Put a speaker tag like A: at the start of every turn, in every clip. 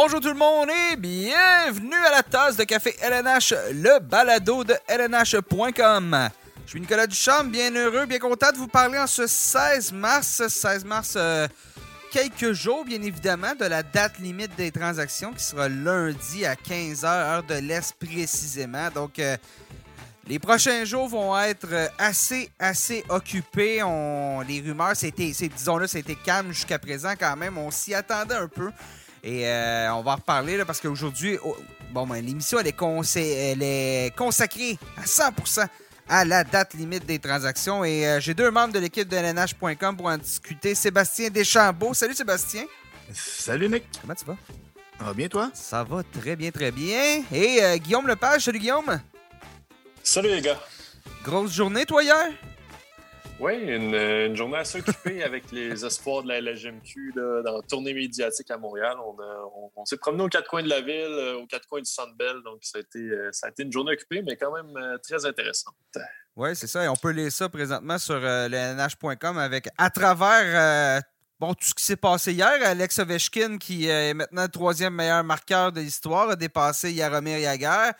A: Bonjour tout le monde et bienvenue à la tasse de café LNH, le balado de LNH.com. Je suis Nicolas Duchamp, bien heureux, bien content de vous parler en ce 16 mars. 16 mars, euh, quelques jours bien évidemment de la date limite des transactions qui sera lundi à 15h, heure de l'Est précisément. Donc, euh, les prochains jours vont être euh, assez, assez occupés. Les rumeurs, c'était, disons-le, c'était calme jusqu'à présent quand même. On s'y attendait un peu. Et euh, on va en reparler là, parce qu'aujourd'hui, oh, bon, ben, l'émission, elle est, elle est consacrée à 100% à la date limite des transactions. Et euh, j'ai deux membres de l'équipe de LNH.com pour en discuter. Sébastien Deschambault. Salut Sébastien.
B: Salut Nick.
A: Comment tu vas?
B: Ça va bien toi?
A: Ça va très bien, très bien. Et euh, Guillaume Lepage. Salut Guillaume.
C: Salut les gars.
A: Grosse journée toi hier?
C: Oui, une, journée assez occupée avec les espoirs de la LGMQ dans la tournée médiatique à Montréal. On, s'est promené aux quatre coins de la ville, euh, aux quatre coins du Centre. Donc, ça a, été, euh, ça a été une journée occupée, mais quand même euh, très intéressante.
A: Oui, c'est ça. Et on peut lire ça présentement sur nh.com avec à travers tout ce qui s'est passé hier. Alex Ovechkin, qui est maintenant le troisième meilleur marqueur de l'histoire, a dépassé Yaromir Yaguer.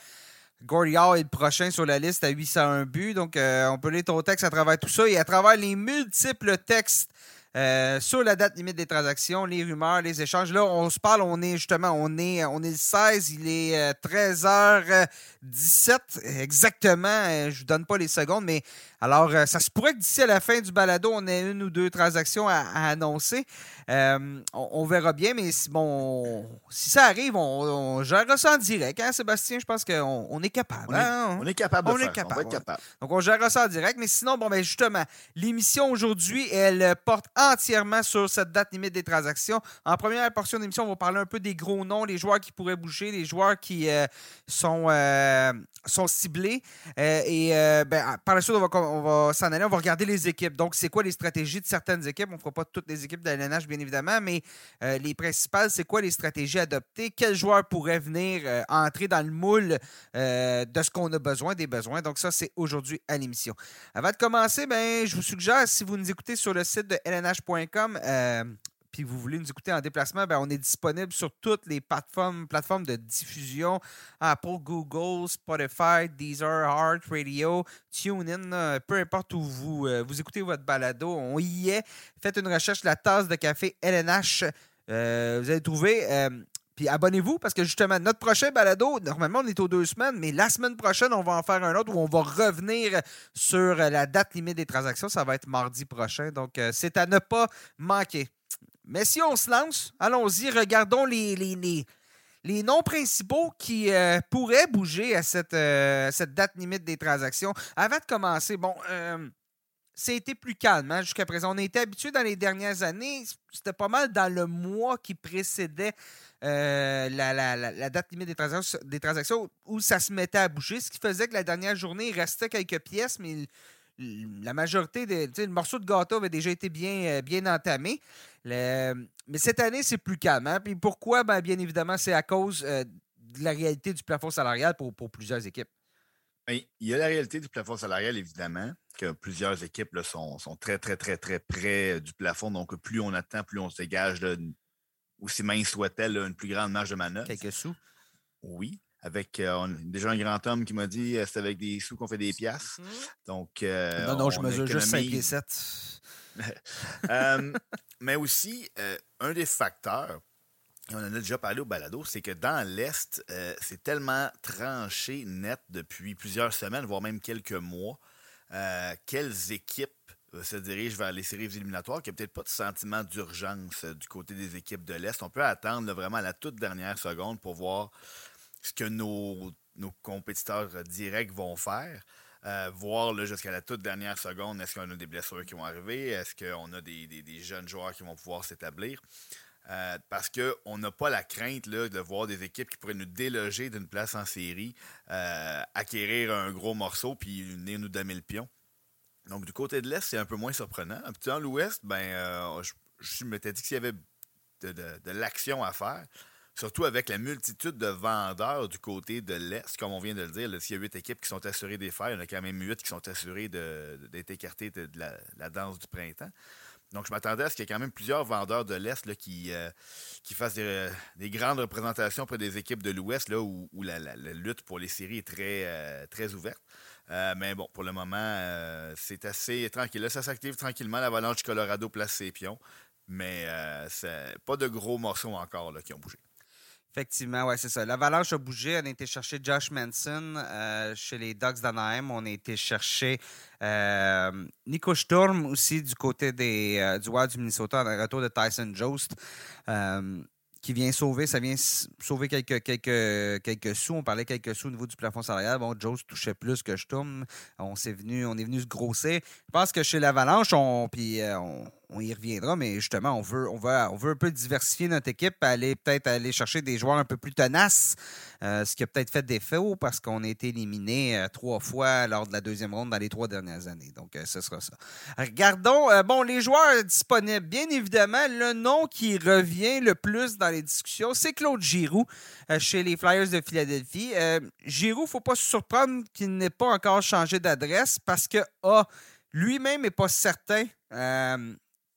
A: Gordy est le prochain sur la liste à 801 buts. Donc, euh, on peut lire ton texte à travers tout ça et à travers les multiples textes euh, sur la date limite des transactions, les rumeurs, les échanges. Là, on se parle, on est justement, on est, on est le 16, il est 13h17 euh, exactement. Je vous donne pas les secondes, mais alors, euh, ça se pourrait que d'ici à la fin du balado, on ait une ou deux transactions à, annoncer. Euh, on, verra bien, mais si, bon, si ça arrive, on, gérera ça en direct. Hein, Sébastien? Je pense qu'on on est capable.
B: On, est, capable de
A: on Est capable, Donc, on gérera ça en direct. Mais sinon, bon, ben, justement, l'émission aujourd'hui, elle porte entièrement sur cette date limite des transactions. En première portion d'émission, on va parler un peu des gros noms, les joueurs qui pourraient bouger, les joueurs qui euh, sont, sont ciblés. et ben, par la suite, on va on va s'en aller, on va regarder les équipes. Donc, c'est quoi les stratégies de certaines équipes? On ne fera pas toutes les équipes de LNH, bien évidemment, mais euh, les principales, c'est quoi les stratégies adoptées? Quels joueurs pourraient venir euh, entrer dans le moule euh, de ce qu'on a besoin, des besoins? Donc, ça, c'est aujourd'hui à l'émission. Avant de commencer, ben, je vous suggère, si vous nous écoutez sur le site de lnh.com, puis vous voulez nous écouter en déplacement, ben, on est disponible sur toutes les plateformes, plateformes de diffusion Apple, Google, Spotify, Deezer, Heart Radio, TuneIn, peu importe où vous, euh, vous écoutez votre balado, on y est. Faites une recherche la tasse de café LNH. Euh, vous allez trouver. Euh, puis abonnez-vous parce que justement, notre prochain balado, normalement, on est aux deux semaines, mais la semaine prochaine, on va en faire un autre où on va revenir sur la date limite des transactions. Ça va être mardi prochain. Donc, c'est à ne pas manquer. Mais si on se lance, allons-y, regardons les, les, noms principaux qui euh, pourraient bouger à cette, euh, cette, date limite des transactions. Avant de commencer, bon, euh, c'était plus calme hein, jusqu'à présent. On était habitué dans les dernières années, c'était pas mal dans le mois qui précédait la, la, date limite des transactions, des transactions où ça se mettait à bouger, ce qui faisait que la dernière journée, il restait quelques pièces, mais la majorité des. Le morceau de gâteau avait déjà été bien, euh, bien entamé. mais cette année, c'est plus calme. Hein. Puis pourquoi? Ben, bien évidemment, c'est à cause euh, de la réalité du plafond salarial pour, plusieurs équipes.
B: Ben, il y a la réalité du plafond salarial, évidemment, que plusieurs équipes sont, très, très, très, très près euh, du plafond. Donc, plus on attend, plus on se dégage, aussi mince soit-elle, une plus grande marge de manœuvre.
A: Quelques sous.
B: Oui avec euh, déjà un grand homme qui m'a dit euh, c'est avec des sous qu'on fait des piastres. Mhm. Donc, euh,
A: non, non, je mesure juste 5 et 7.
B: mais aussi, un des facteurs, on en a déjà parlé au balado, c'est que dans l'Est, c'est tellement tranché net depuis plusieurs semaines, voire même quelques mois, quelles équipes se dirigent vers les séries éliminatoires, qu'il n'y a peut-être pas de sentiment d'urgence du côté des équipes de l'Est. On peut attendre vraiment à la toute dernière seconde pour voir ce que nos, compétiteurs directs vont faire. Euh, voir jusqu'à la toute dernière seconde, est-ce qu'on a des blessures qui vont arriver? Est-ce qu'on a des, jeunes joueurs qui vont pouvoir s'établir? Euh, parce qu'on n'a pas la crainte là, de voir des équipes qui pourraient nous déloger d'une place en série, euh, acquérir un gros morceau, puis venir nous damer le pion. Donc, du côté de l'Est, c'est un peu moins surprenant. Dans l'Ouest, ben, je, je m'étais dit qu'il y avait de l'action à faire. Surtout avec la multitude de vendeurs du côté de l'Est, comme on vient de le dire. S'il y a huit équipes qui sont assurées des fers, il y en a quand même huit qui sont assurées d'être écartées de, la, danse du printemps. Donc, je m'attendais à ce qu'il y ait quand même plusieurs vendeurs de l'Est qui, qui fassent des, grandes représentations pour des équipes de l'Ouest, là, où, la, lutte pour les séries est très, très ouverte. mais bon, pour le moment, c'est assez tranquille. Ça s'active tranquillement. L'Avalanche du Colorado place ses pions. Mais pas de gros morceaux encore là, qui ont bougé.
A: Effectivement, ouais, c'est ça. L'Avalanche a bougé. On a été chercher Josh Manson euh, chez les Ducks d'Anaheim. On a été chercher euh, Nico Sturm aussi du côté des, euh, du Wild du Minnesota, en retour de Tyson Jost. qui vient sauver, ça vient sauver quelques, quelques, quelques sous. On parlait quelques sous au niveau du plafond salarial. Bon, Jost touchait plus que Sturm. On, est venu, on est venu se grosser. Je pense que chez l'Avalanche, on, on, on y reviendra, mais justement, on veut, un peu diversifier notre équipe, aller peut-être aller chercher des joueurs un peu plus tenaces, euh, ce qui a peut-être fait défaut parce qu'on a été éliminé euh, trois fois lors de la deuxième ronde dans les trois dernières années. Donc, euh, ce sera ça. Regardons, bon, les joueurs disponibles. Bien évidemment, le nom qui revient le plus dans les discussions, c'est Claude Giroux chez les Flyers de Philadelphie. Giroux, il ne faut pas se surprendre qu'il n'ait pas encore changé d'adresse parce que, A, lui-même n'est pas certain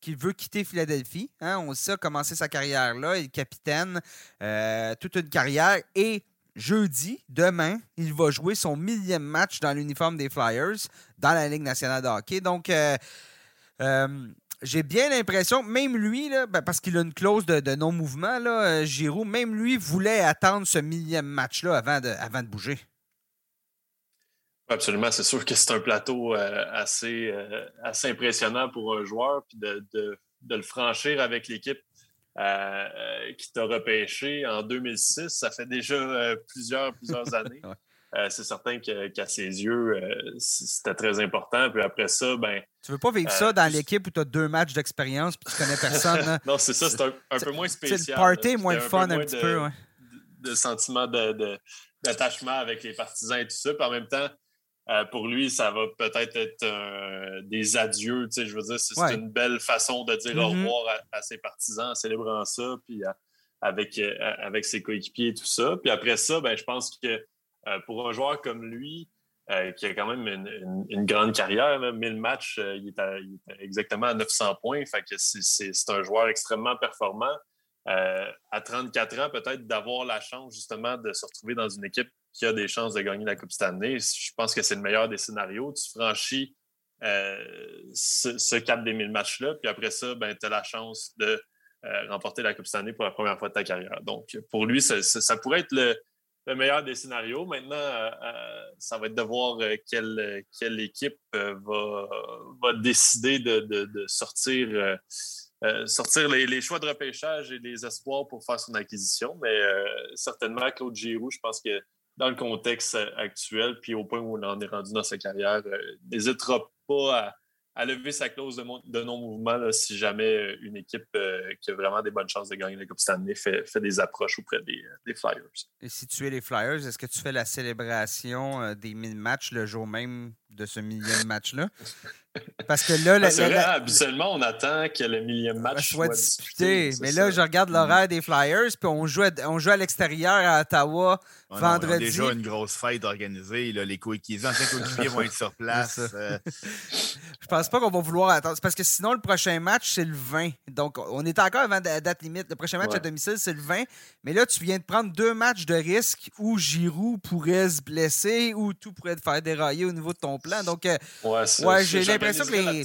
A: qu'il veut quitter Philadelphie. Hein? On sait, commencer sa carrière là. Il est capitaine, euh, toute une carrière. Et jeudi, demain, il va jouer son millième match dans l'uniforme des Flyers dans la Ligue nationale de hockey. Donc, euh, euh, j'ai bien l'impression, même lui, là, ben, parce qu'il a une clause de, non-mouvement, Giroud, même lui voulait attendre ce millième match-là avant de bouger.
C: Absolument, c'est sûr que c'est un plateau euh, assez, euh, assez impressionnant pour un joueur, puis de, le franchir avec l'équipe euh, qui t'a repêché en 2006, ça fait déjà plusieurs, plusieurs années. c'est certain qu'à ses yeux, c'était très important. Puis après ça, ben.
A: Tu veux pas vivre ça dans l'équipe où tu as deux matchs d'expérience puis tu connais personne. Hein?
C: non, c'est ça, c'est un, peu moins spécial.
A: C'est le party moins fun un, petit peu.
C: De sentiment d'attachement avec les partisans et tout ça. Puis en même temps, euh, pour lui, ça va peut-être être, des adieux. Je veux dire, c'est une belle façon de dire au mm-hmm. revoir à, ses partisans en célébrant ça, puis avec, euh, avec ses coéquipiers et tout ça. Puis après ça, ben, je pense que euh, pour un joueur comme lui, qui a quand même une, grande carrière, 1000 matchs, il, est exactement à 900 points. Fait que c'est un joueur extrêmement performant. à 34 ans, peut-être d'avoir la chance justement de se retrouver dans une équipe qui a des chances de gagner la Coupe cette année. Je pense que c'est le meilleur des scénarios. Tu franchis euh, ce, cap des 1000 matchs-là, puis après ça, ben, tu as la chance de euh, remporter la Coupe cette année pour la première fois de ta carrière. Donc, pour lui, ça, pourrait être le, meilleur des scénarios. Maintenant, euh, ça va être de voir quelle, quelle équipe va, va décider de, sortir. sortir les, choix de repêchage et les espoirs pour faire son acquisition. Mais certainement, Claude Giroux, je pense que dans le contexte actuel, puis au point où on en est rendu dans sa carrière, euh, n'hésitera pas à, à lever sa clause de, non-mouvement si jamais euh, une équipe euh, qui a vraiment des bonnes chances de gagner la Coupe Stanley fait, fait des approches auprès des, des, Flyers.
A: Et si tu es les Flyers, est-ce que tu fais la célébration des 1000 matchs le jour même de ce millième match-là?
C: Parce que là, ah, habituellement, on attend que le millième match soit, disputé.
A: Mais là, je regarde l'horaire des Flyers, puis on joue à, on joue à l'extérieur à Ottawa vendredi. on a
B: déjà une grosse fête organisée. les coéquipiers, anciens coéquipiers vont être sur place. Euh.
A: Je pense pas qu'on va vouloir attendre. Parce que sinon, le prochain match, c'est le 20. Donc, on est encore avant la date limite. Le prochain match à domicile, c'est le 20. Mais là, tu viens de prendre deux matchs de risque où Giroud pourrait se blesser, ou tout pourrait te faire dérailler au niveau de ton plan. Donc, euh, ouais, j'ai l'impression que les.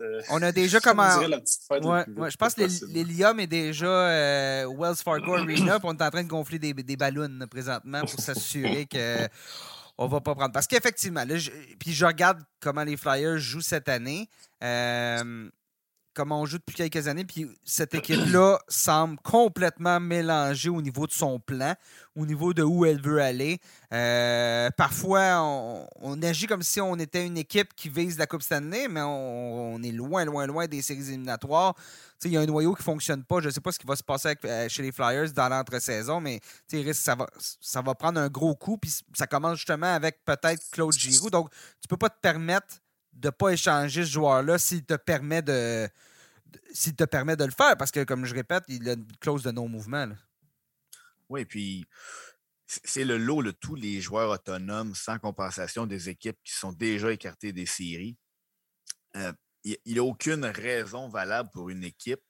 A: Euh, on a déjà commencé. Ouais, je pense que l'hélium est déjà euh, Wells Fargo Arena, on est en train de gonfler des, des ballons présentement pour s'assurer que on va pas prendre. Parce qu'effectivement, puis je regarde comment les Flyers jouent cette année. Euh, comment on joue depuis quelques années. Puis cette équipe-là semble complètement mélangée au niveau de son plan, au niveau de où elle veut aller. Euh, parfois, on, agit comme si on était une équipe qui vise la Coupe Stanley, mais on, est loin, loin, loin des séries éliminatoires. Il y a un noyau qui ne fonctionne pas. Je ne sais pas ce qui va se passer euh, chez les Flyers dans l'entre-saison, mais ça va, ça va prendre un gros coup. Puis ça commence justement avec peut-être Claude Giroux. Donc, tu ne peux pas te permettre de ne pas échanger ce joueur-là s'il te permet de, s'il te permet de le faire, parce que, comme je répète, il a une clause de non-mouvement.
B: Oui, puis c'est le lot de tous les joueurs autonomes sans compensation des équipes qui sont déjà écartées des séries. Euh, il n'y a aucune raison valable pour une équipe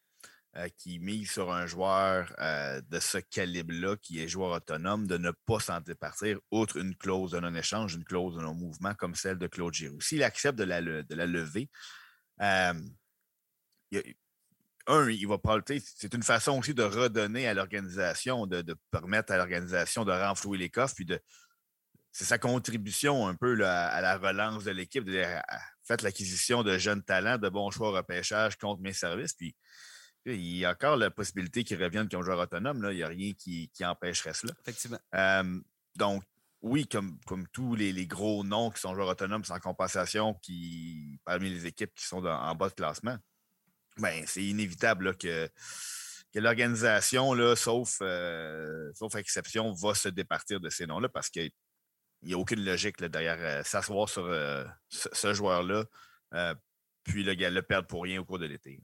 B: euh, qui mise sur un joueur euh, de ce calibre-là, qui est joueur autonome, de ne pas s'en départir, outre une clause de non-échange, une clause de non-mouvement comme celle de Claude Giroux. S'il accepte de la, de la lever, euh, un, il va parler, c'est une façon aussi de redonner à l'organisation, de, permettre à l'organisation de renflouer les coffres, puis de. C'est sa contribution un peu à la relance de l'équipe. Faites l'acquisition de jeunes talents, de bons choix repêchage contre mes services. Puis il y a encore la possibilité qu'ils reviennent comme joueur autonome. Là. Il n'y a rien qui, empêcherait cela.
A: Effectivement.
B: donc, oui, comme, comme tous les, gros noms qui sont joueurs autonomes sans compensation qui, parmi les équipes qui sont en bas de classement, ben, c'est inévitable que, que l'organisation, sauf, euh, sauf exception, va se départir de ces noms-là parce qu'il n'y a aucune logique derrière euh, s'asseoir sur euh, ce, joueur-là, puis le, le perdre pour rien au cours de l'été.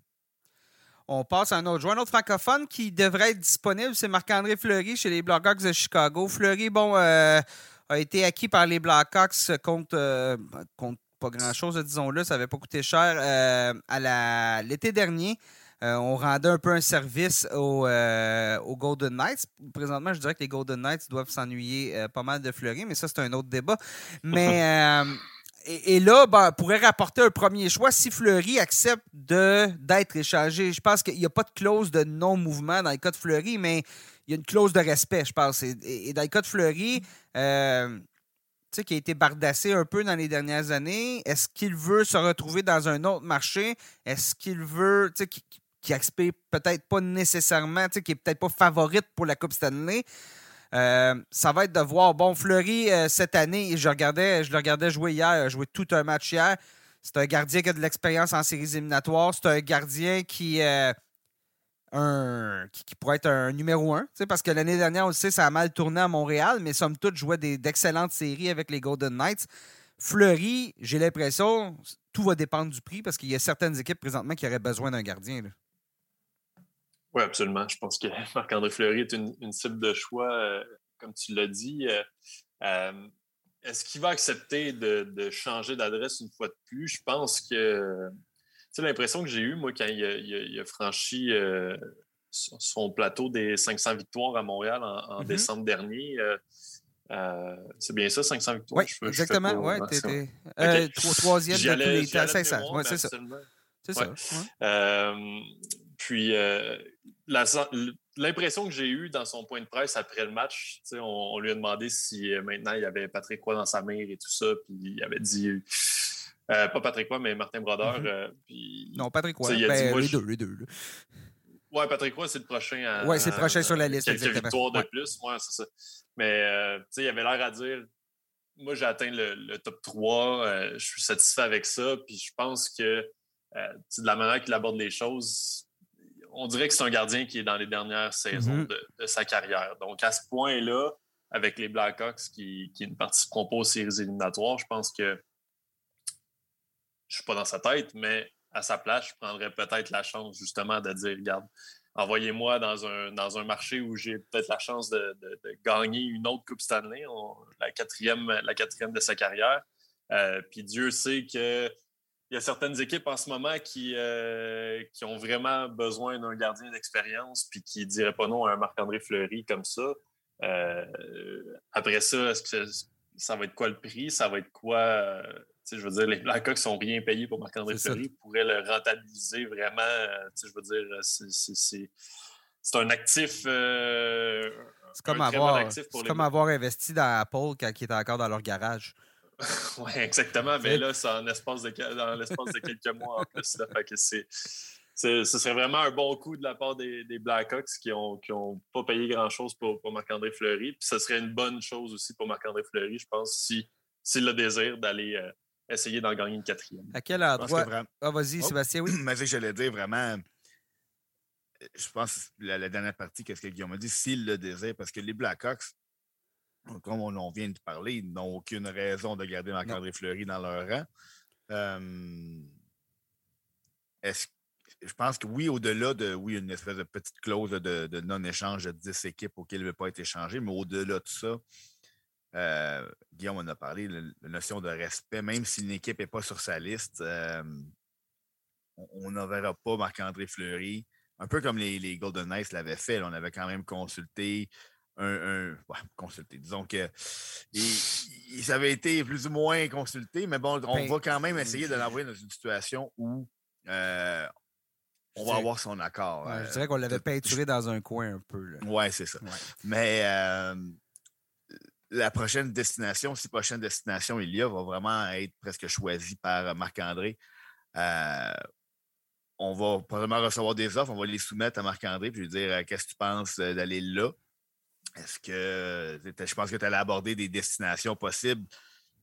A: On passe à un autre joueur, un autre francophone qui devrait être disponible, c'est Marc-André Fleury chez les Blackhawks de Chicago. Fleury, bon, euh, a été acquis par les Blackhawks contre, euh, contre pas grand-chose, disons-le, ça n'avait pas coûté cher euh, l'été dernier. on rendait un peu un service aux, Golden Knights. Présentement, je dirais que les Golden Knights doivent s'ennuyer pas mal de Fleury, mais ça, c'est un autre débat. Mais et, là, ben, pourrait rapporter un premier choix si Fleury accepte d'être échangé. Je pense qu'il n'y a pas de clause de non-mouvement dans le cas de Fleury, mais il y a une clause de respect, je pense. Et, dans le cas de Fleury, euh, qui a été bardassé un peu dans les dernières années, est-ce qu'il veut se retrouver dans un autre marché? Est-ce qu'il veut, qui, qui peut-être pas nécessairement, qui est peut-être pas favorite pour la Coupe Stanley? Euh, ça va être de voir. Bon, Fleury, euh, cette année, je, regardais, je le regardais jouer hier, joué tout un match hier. C'est un gardien qui a de l'expérience en séries éliminatoires. C'est un gardien qui, euh, qui, pourrait être un numéro un. Parce que l'année dernière, on le sait, ça a mal tourné à Montréal, mais somme toute, jouait d'excellentes séries avec les Golden Knights. Fleury, j'ai l'impression, tout va dépendre du prix parce qu'il y a certaines équipes présentement qui auraient besoin d'un gardien.
C: Oui, absolument. Je pense que Marc-André Fleury est une, cible de choix, euh, comme tu l'as dit. Euh, euh, est-ce qu'il va accepter de, changer d'adresse une fois de plus? Je pense que. Tu l'impression que j'ai eue, moi, quand il a, franchi son plateau des 500 victoires à Montréal en, mm-hmm. décembre dernier. c'est bien ça, 500 victoires?
A: Oui, exactement. Ouais, okay. troisième de tous les temps. 500. Ouais, c'est ça. C'est ça.
C: Puis, euh, l'impression que j'ai eue dans son point de presse après le match, on, on, lui a demandé si euh, maintenant il y avait Patrick Roy dans sa mère et tout ça, puis il avait dit. Euh, pas Patrick Roy, mais Martin Brodeur.
A: Mm-hmm. non, Patrick Roy. Ben, les deux, les deux.
C: Ouais, Patrick Roy, c'est le prochain.
A: Oui, c'est le prochain sur la liste.
C: Quelques victoires de plus. Ouais, c'est ça. Mais, sais, il avait l'air à dire moi, j'ai atteint le, top 3. je suis satisfait avec ça. Puis je pense que de la manière qu'il aborde les choses, on dirait que c'est un gardien qui est dans les dernières saisons mm-hmm. de, sa carrière. Donc, à ce point-là, avec les Blackhawks qui, qui ne participeront pas aux séries éliminatoires, je pense que je ne suis pas dans sa tête, mais à sa place, je prendrais peut-être la chance justement de dire, regarde, envoyez-moi dans un, dans un marché où j'ai peut-être la chance de, gagner une autre Coupe Stanley, la, quatrième, la quatrième de sa carrière. Euh, puis Dieu sait que il y a certaines équipes en ce moment qui, euh, qui ont vraiment besoin d'un gardien d'expérience puis qui ne diraient pas non à un Marc-André Fleury comme ça. Euh, après ça, est-ce que ça va être quoi le prix? Ça va être quoi? Euh, je veux dire, les Blackhawks sont rien payés pour Marc-André Fleury, pourraient le rentabiliser vraiment. je veux dire, c'est un actif.
A: c'est comme, avoir, comme avoir investi dans Apple quand il était encore dans leur garage.
C: oui, exactement. Mais là, c'est en espace de, dans l'espace de quelques mois en plus. ce serait vraiment un bon coup de la part des, Blackhawks qui n'ont qui ont pas payé grand-chose pour, Marc-André Fleury. Puis ce serait une bonne chose aussi pour Marc-André Fleury, je pense, s'il si, le désir d'aller euh, essayer d'en gagner une quatrième.
A: À quel endroit? Ah, vas-y, oh. Sébastien, oui.
B: Mais j'allais dire vraiment je pense la, la dernière partie, qu'est-ce que Guillaume a dit, s'il le désire, parce que les Blackhawks, comme on, vient de parler, ils n'ont aucune raison de garder Marc-André Fleury dans leur rang. Euh, je pense que oui, au-delà de oui, une espèce de petite clause de, non-échange de 10 équipes auxquelles il ne veut pas être échangé, mais au-delà de ça, euh, Guillaume en a parlé, la, notion de respect, même si une équipe n'est pas sur sa liste, euh, on ne verra pas Marc-André Fleury. Un peu comme les, les Golden Knights l'avaient fait. on avait quand même consulté un. consulté. Disons que. ça avait été plus ou moins consulté, mais bon, on ben, va quand même essayer de l'envoyer dans une situation où euh, on va avoir son accord.
A: je dirais qu'on l'avait peinturé dans un coin un peu.
B: Oui, c'est ça. Mais la prochaine destination, si prochaine destination il y a, va vraiment être presque choisie par Marc-André. Euh, on va probablement recevoir des offres, on va les soumettre à Marc-André puis lui dire euh, qu'est-ce que tu penses euh, d'aller là? Est-ce que je pense que tu allais aborder des destinations possibles?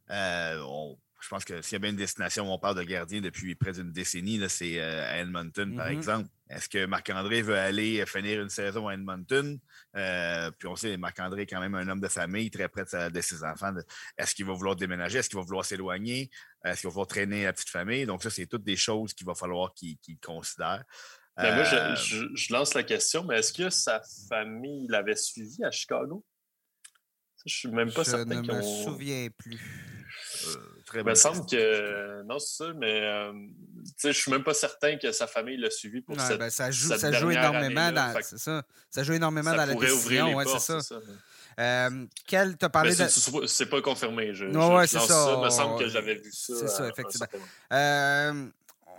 B: je pense que s'il y a bien une destination où on parle de gardien depuis près d'une décennie, c'est à Edmonton, par mm-hmm. exemple. Est-ce que Marc-André veut aller finir une saison à Edmonton? Euh, puis on sait, Marc-André est quand même un homme de famille, très près de, ses enfants. Est-ce qu'il va vouloir déménager? Est-ce qu'il va vouloir s'éloigner? Est-ce qu'il va vouloir traîner la petite famille? Donc, ça, c'est toutes des choses qu'il va falloir qu'il considère.
C: Ben, moi, euh, je, lance la question, mais est-ce que sa famille l'avait suivi à Chicago? Je suis même pas certain.
A: Je ne me souviens plus.
C: Euh, très Il me semble que. Non, c'est ça, mais euh, je suis même pas certain que sa famille l'a suivi pour cette, ben,
A: ça joue, ça joue énormément dans. C'est ça. Ça joue énormément dans la décision. Ouais, c'est ça. ça euh, quel t'as parlé
C: ben, de. C'est pas confirmé. Je, ouais, c'est ça. Il me semble que j'avais vu ça.
A: C'est ça, effectivement. Euh,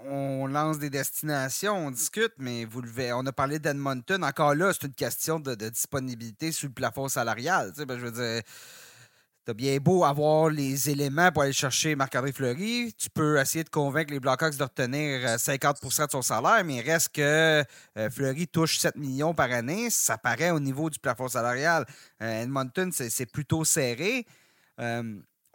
A: on lance des destinations, on discute, mais vous le on a parlé d'Edmonton. Encore là, c'est une question de, disponibilité sous le plafond salarial. Tu sais, ben, je veux dire, t'as bien beau avoir les éléments pour aller chercher Marc-André Fleury. Tu peux essayer de convaincre les Blackhawks de retenir 50% euh, de son salaire, mais il reste que euh, Fleury touche 7 millions par année. Ça paraît au niveau du plafond salarial. Euh, Edmonton, c'est plutôt serré.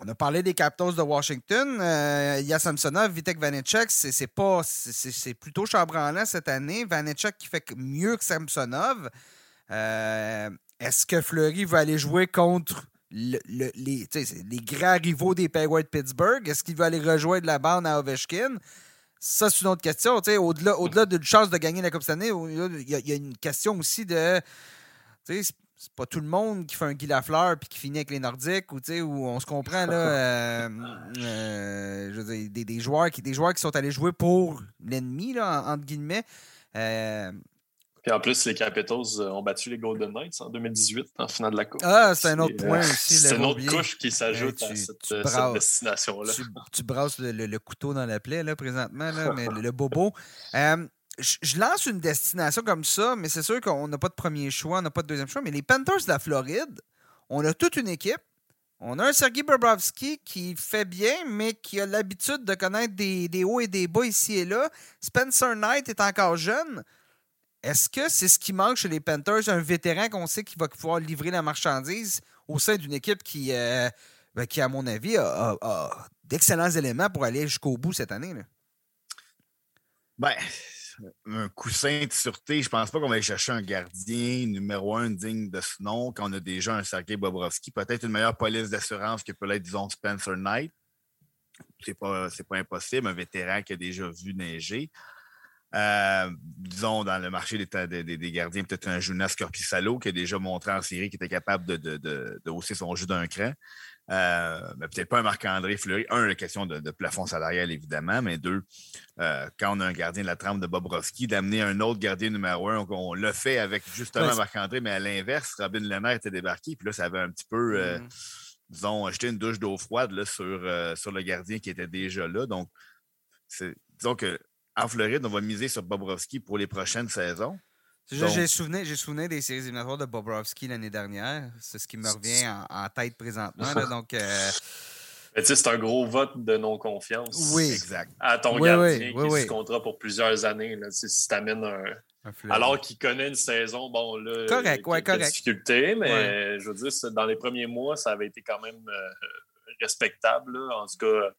A: On a parlé des Capitals de Washington. Euh, il y a Samsonov, Vitek Vanecek. C'est. C'est plutôt chambranlant cette année. Vanecek qui fait mieux que Samsonov. Euh, est-ce que Fleury va aller jouer contre les, grands rivaux des Penguins de Pittsburgh? Est-ce qu'il va aller rejoindre la bande à Ovechkin? Ça, c'est une autre question. Au-delà au -delà, d'une chance de gagner la Coupe cette année, il y, a une question aussi de c'est pas tout le monde qui fait un Guy Lafleur puis qui finit avec les Nordiques ou où on se comprend là euh, euh, je veux dire, des, joueurs qui des joueurs qui sont allés jouer pour l'ennemi là entre guillemets euh,
C: puis en plus, les Capitals ont battu les Golden Knights en 2018 en finale de la Coupe.
A: Ah, c'est un autre point aussi.
C: C'est une autre couche qui s'ajoute à cette, destination-là.
A: Tu, brasses le, couteau dans la plaie, là, présentement, là, mais le, bobo je lance une destination comme ça, mais c'est sûr qu'on n'a pas de premier choix, on n'a pas de deuxième choix. Mais les Panthers de la Floride, on a toute une équipe. On a un Sergei Bobrovski qui fait bien, mais qui a l'habitude de connaître des, hauts et des bas ici et là. Spencer Knight est encore jeune. Est-ce que c'est ce qui manque chez les Panthers, un vétéran qu'on sait qui va pouvoir livrer la marchandise au sein d'une équipe qui, euh, ben, qui, à mon avis, a, d'excellents éléments pour aller jusqu'au bout cette année? Là?
B: Ben, un coussin de sûreté. Je pense pas qu'on va aller chercher un gardien numéro un digne de ce nom quand on a déjà un Sergei Bobrovski. Peut-être une meilleure police d'assurance que peut être, disons, Spencer Knight. C'est pas, pas impossible. Un vétéran qui a déjà vu neiger. Euh, disons, dans le marché des, des, gardiens, peut-être un Jonas Corpissalo qui a déjà montré en série qu'il était capable de, hausser son jeu d'un cran. Euh, mais peut-être pas un Marc-André Fleury. Un, la question de, plafond salarial, évidemment, mais deux, euh, quand on a un gardien de la trempe de Bobrovski, d'amener un autre gardien numéro un, on l'a fait avec justement Marc-André, mais à l'inverse, Robin Lemaire était débarqué, puis là, ça avait un petit peu, euh, mm. disons, jeté une douche d'eau froide là, sur, sur le gardien qui était déjà là. Donc, disons que en Floride, on va miser sur Bobrovski pour les prochaines saisons.
A: J'ai souvenir, souvenir des séries éliminatoires de Bobrovski l'année dernière. C'est ce qui me revient en, tête présentement. donc, euh,
C: c'est un gros vote de non-confiance.
A: Oui, exact.
C: À ton gardien qui est sous contrat pour plusieurs années. Là, si tu amènes un. alors qu'il connaît une saison, bon, là.
A: Correct, ouais, correct.
C: difficulté, mais je veux dire, dans les premiers mois, ça avait été quand même euh, respectable. en tout cas,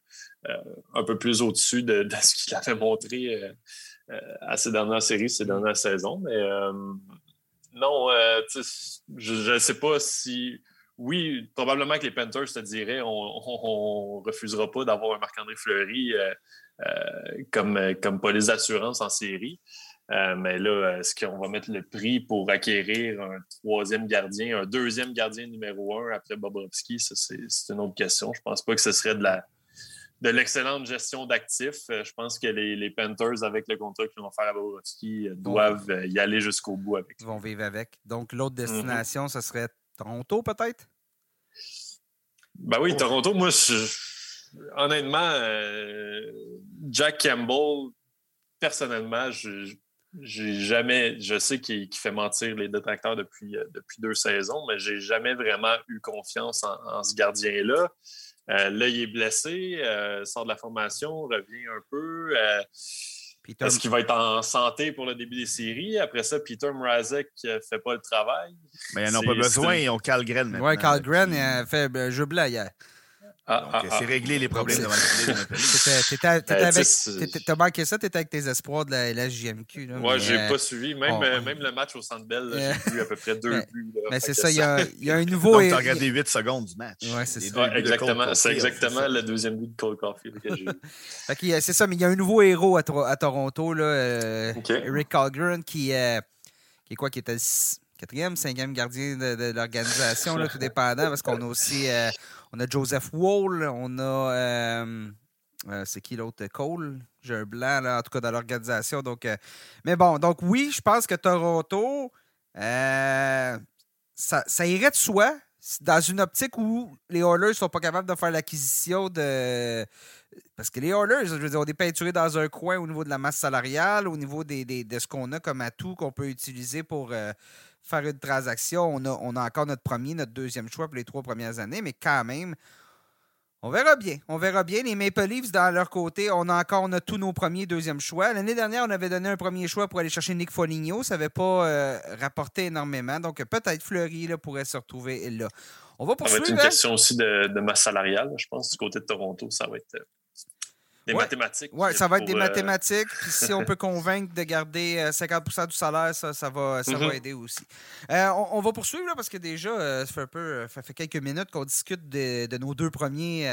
C: euh, un peu plus au-dessus de, ce qu'il avait montré euh, à ces dernières séries, ces dernières saisons. Mais euh, non, euh, je ne sais pas si. Oui, probablement que les Panthers te diraient on ne refusera pas d'avoir un Marc-André Fleury comme, comme police d'assurance en série. mais là, est-ce qu'on va mettre le prix pour acquérir un troisième gardien, un deuxième gardien numéro un après Bobrovski? Ça, c'est une autre question. Je ne pense pas que ce serait de la, de l'excellente gestion d'actifs. Euh, je pense que les, Panthers, avec le contrat qu'ils vont faire à Bobrovski, doivent y aller jusqu'au bout avec.
A: Ils vont vivre avec. Donc, l'autre mhm. destination, ce serait Toronto, peut-être?
C: Ben oui, Toronto, moi, honnêtement, Jack Campbell, personnellement, je, j'ai jamais, je sais qu'il fait mentir les détracteurs depuis, euh, depuis deux saisons, mais j'ai jamais vraiment eu confiance en, ce gardien-là. Euh, là, il est blessé, euh, sort de la formation, revient un peu. Est-ce qu'il va être en santé pour le début des séries? Après ça, Peter Mrazek ne fait pas le travail.
B: Mais ils n'en ont pas besoin, ils ont Calgren maintenant.
A: Oui, Calgren a fait un jeu blanc hier.
B: Ah, ah, c'est ah. réglé les problèmes de
A: T'as manqué ça, t'étais avec tes espoirs de la, JMQ.
C: Moi, j'ai euh, pas suivi. Même, euh, même le match au Centre Bell, j'ai vu à peu près deux buts.
A: Mais c'est ça, il y, a, un nouveau.
B: Donc, t'as regardé 8 secondes du match.
C: Ouais, c'est ça. exactement. C'est exactement le deuxième but de Cole Caulfield que j'ai vu.
A: c'est ça, mais il y a un nouveau héros à, Toronto, là, euh, Eric Calgren, qui est quoi, qui était quatrième, cinquième gardien de, l'organisation, tout dépendant, parce qu'on a aussi euh, on a Joseph Wall, on a euh, euh, c'est qui l'autre? Cole? J'ai un blanc là, en tout cas dans l'organisation. Donc, mais bon, donc oui, je pense que Toronto, ça, ça irait de soi dans une optique où les Oilers ne sont pas capables de faire l'acquisition de. Parce que les Oilers, je veux dire, on est peinturé dans un coin au niveau de la masse salariale, au niveau des, de ce qu'on a comme atout qu'on peut utiliser pour faire une transaction. On a, on a encore notre premier, notre deuxième choix pour les trois premières années, mais quand même, on verra bien. On verra bien. Les Maple Leafs, dans leur côté, on a encore on a tous nos premiers, deuxième choix. L'année dernière, on avait donné un premier choix pour aller chercher Nick Foligno. Ça n'avait pas euh, rapporté énormément. Donc, peut-être Fleury là, pourrait se retrouver là. On va poursuivre.
C: Ça va être une question aussi de, de masse salariale. Je pense du côté de Toronto, ça va être euh, des mathématiques.
A: Oui, ça va être des euh, mathématiques. Puis si on peut convaincre de garder 50% euh, du salaire, ça, ça, va, ça va mm-hmm. aider aussi. Euh, on, va poursuivre là, parce que déjà, ça fait, un peu, ça fait quelques minutes qu'on discute de, nos deux premiers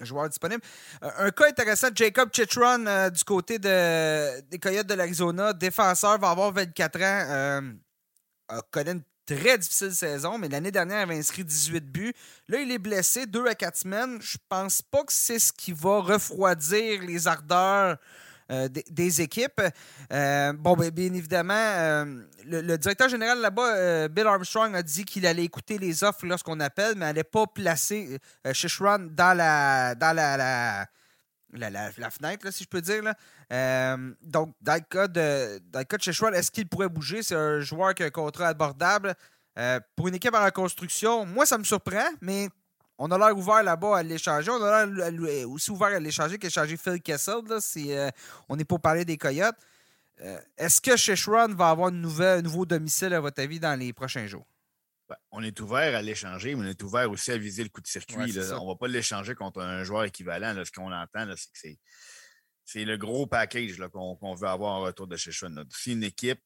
A: joueurs disponibles. un cas intéressant, Jacob Chitron du côté de, des Coyotes de l'Arizona, défenseur, va avoir 24 ans. connaît une très difficile saison, mais l'année dernière, il avait inscrit 18 buts. Là, il est blessé, 2 à 4 semaines. Je pense pas que c'est ce qui va refroidir les ardeurs euh, des, équipes. Euh, bon, bien, bien évidemment, euh, le, directeur général là-bas, Bill Armstrong, a dit qu'il allait écouter les offres lorsqu'on appelle, mais n'allait pas placer Shishran dans la, dans la, fenêtre, si je peux dire. Là. Euh, donc, dans le cas de, dans est-ce qu'il pourrait bouger? C'est un joueur qui a un contrat abordable. Euh, pour une équipe en reconstruction, moi, ça me surprend, mais on a l'air ouvert là-bas à l'échanger. On a l'air aussi ouvert à l'échanger qu'échanger Phil Kessel, là, euh, on n'est pas parler des Coyotes. est-ce que Sheshwan va avoir un nouveau domicile, à votre avis, dans les prochains jours?
B: Ben, on est ouvert à l'échanger, mais on est ouvert aussi à viser le coup de circuit. on ne va pas l'échanger contre un joueur équivalent. ce qu'on entend, c'est que c'est le gros package qu'on veut avoir en retour de chez Sean. Si une équipe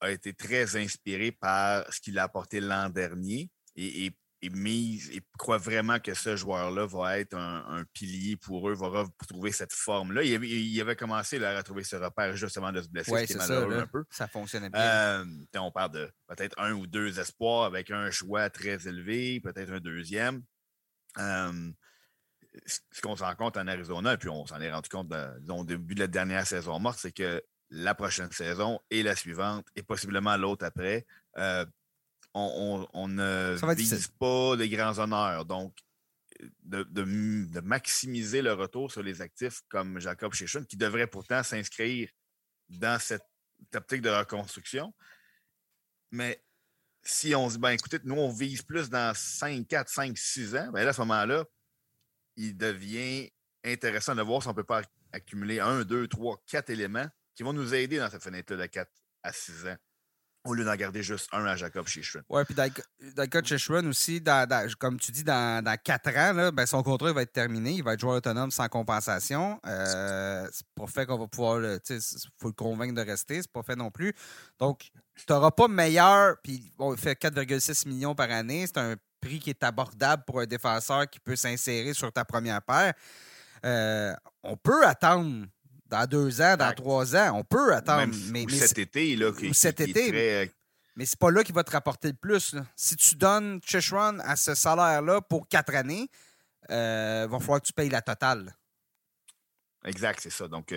B: a été très inspirée par ce qu'il a apporté l'an dernier et, et mise et croit vraiment que ce joueur-là va être un, pilier pour eux, va retrouver cette forme-là. Il, avait commencé à retrouver ce repère justement de se blesser,
A: ce qui est, malheureux un peu. Ça fonctionnait bien.
B: Euh, on parle de peut-être un ou deux espoirs avec un choix très élevé, peut-être un deuxième. Euh, ce qu'on se rend compte en Arizona, et puis on s'en est rendu compte au début de la dernière saison morte, c'est que la prochaine saison et la suivante, et possiblement l'autre après, euh, on, ne vise pas les grands honneurs. Donc, de, maximiser le retour sur les actifs comme Jacob Chechun, qui devrait pourtant s'inscrire dans cette optique de reconstruction. Mais si on se dit, ben écoutez, nous, on vise plus dans 5, 4, 5, 6 ans, ben là, à ce moment-là, il devient intéressant de voir si on ne peut pas accumuler 1, 2, 3, 4 éléments qui vont nous aider dans cette fenêtre-là de 4 à 6 ans au lieu d'en garder juste un à Jacob Shishran.
A: Oui, puis cas de aussi, comme tu dis, dans, 4 ans, ben, son contrat va être terminé. Il va être joueur autonome sans compensation. Euh, c'est pas fait qu'on va pouvoir. Il faut le convaincre de rester. C'est pas fait non plus. Donc, tu n'auras pas meilleur. Puis, il fait 4,6 millions par année. C'est un prix qui est abordable pour un défenseur qui peut s'insérer sur ta première paire. Euh, on peut attendre dans deux ans, dans trois ans, on peut attendre. mais,
B: cet été, là, qui, cet été.
A: Euh, mais c'est pas là qu'il va te rapporter le plus. Si tu donnes Cheshwan à ce salaire-là pour quatre années, il euh, va falloir que tu payes la totale.
B: exact, c'est ça. Donc,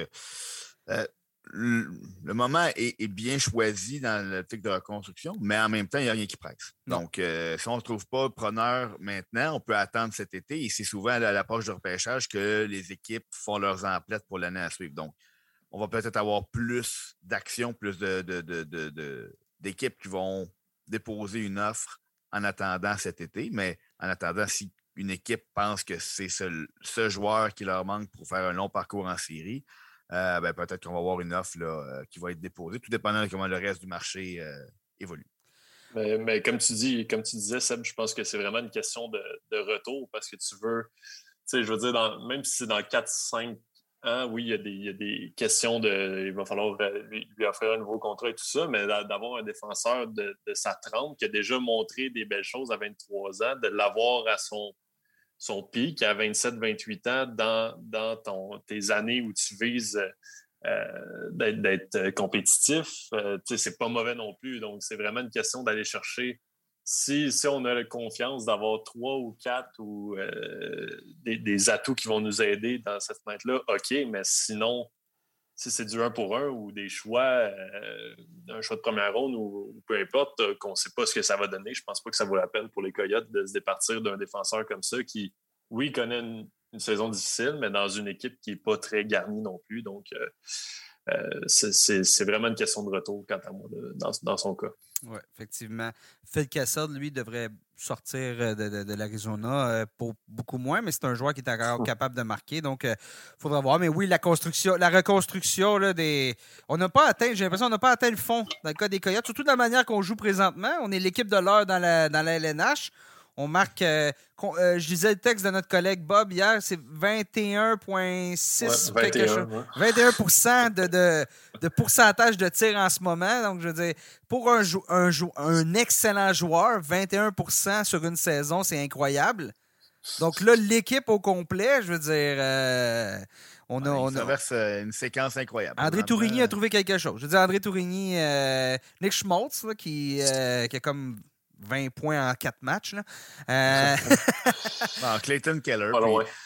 B: le, moment est, bien choisi dans le de reconstruction, mais en même temps, il n'y a rien qui presse. Donc, si on ne trouve pas preneur maintenant, on peut attendre cet été et c'est souvent à l'approche du repêchage que les équipes font leurs emplettes pour l'année à suivre. Donc, on va peut-être avoir plus d'actions, plus d'équipes qui vont déposer une offre en attendant cet été, mais en attendant, si une équipe pense que c'est ce, joueur qui leur manque pour faire un long parcours en série, euh, ben, peut-être qu'on va avoir une offre euh, qui va être déposée, tout dépendant de comment le reste du marché euh, évolue.
C: Mais, comme tu dis, comme tu disais, Seb, je pense que c'est vraiment une question de, retour parce que tu veux, tu sais, je veux dire, même si c'est dans 4-5 Hein, oui, il y, a des, questions de. Il va falloir lui offrir un nouveau contrat et tout ça, mais d'avoir un défenseur de, sa trempe qui a déjà montré des belles choses à 23 ans, de l'avoir à son, son pic à 27-28 ans dans, dans ton, tes années où tu vises euh, d'être compétitif, euh, c'est pas mauvais non plus. Donc, c'est vraiment une question d'aller chercher si, on a la confiance d'avoir trois ou quatre ou euh, des, atouts qui vont nous aider dans cette fenêtre-là, OK, mais sinon, si c'est du 1 pour 1 ou des choix, euh, un choix de première ronde ou, peu importe, euh, qu'on ne sait pas ce que ça va donner, je ne pense pas que ça vaut la peine pour les Coyotes de se départir d'un défenseur comme ça qui, oui, connaît une, saison difficile, mais dans une équipe qui n'est pas très garnie non plus. Donc, c'est vraiment une question de retour, quant à moi, dans son cas.
A: Oui, effectivement. Phil Kessel, lui, devrait sortir euh, de, l'Arizona euh, pour beaucoup moins, mais c'est un joueur qui est encore capable de marquer. Donc, il euh, faudra voir. Mais oui, la construction, la reconstruction là, des. On n'a pas atteint, j'ai l'impression qu'on n'a pas atteint le fond dans le cas des Coyotes, surtout de la manière qu'on joue présentement. On est l'équipe de l'heure dans la, dans la LNH. On marque, euh, euh, je disais le texte de notre collègue Bob hier, c'est 21,6 21, 21 de, de, de, pourcentage de tir en ce moment. Donc, je veux dire, pour un, un, un excellent joueur, 21% sur une saison, c'est incroyable. Donc là, l'équipe au complet, je veux dire, euh, on a. on
B: traverse une séquence incroyable.
A: André Tourigny a trouvé quelque chose. Je veux dire, André Tourigny, Nick Schmaltz, qui, qui a comme 20 points en 4 matchs. Là. Euh...
B: Clayton Keller.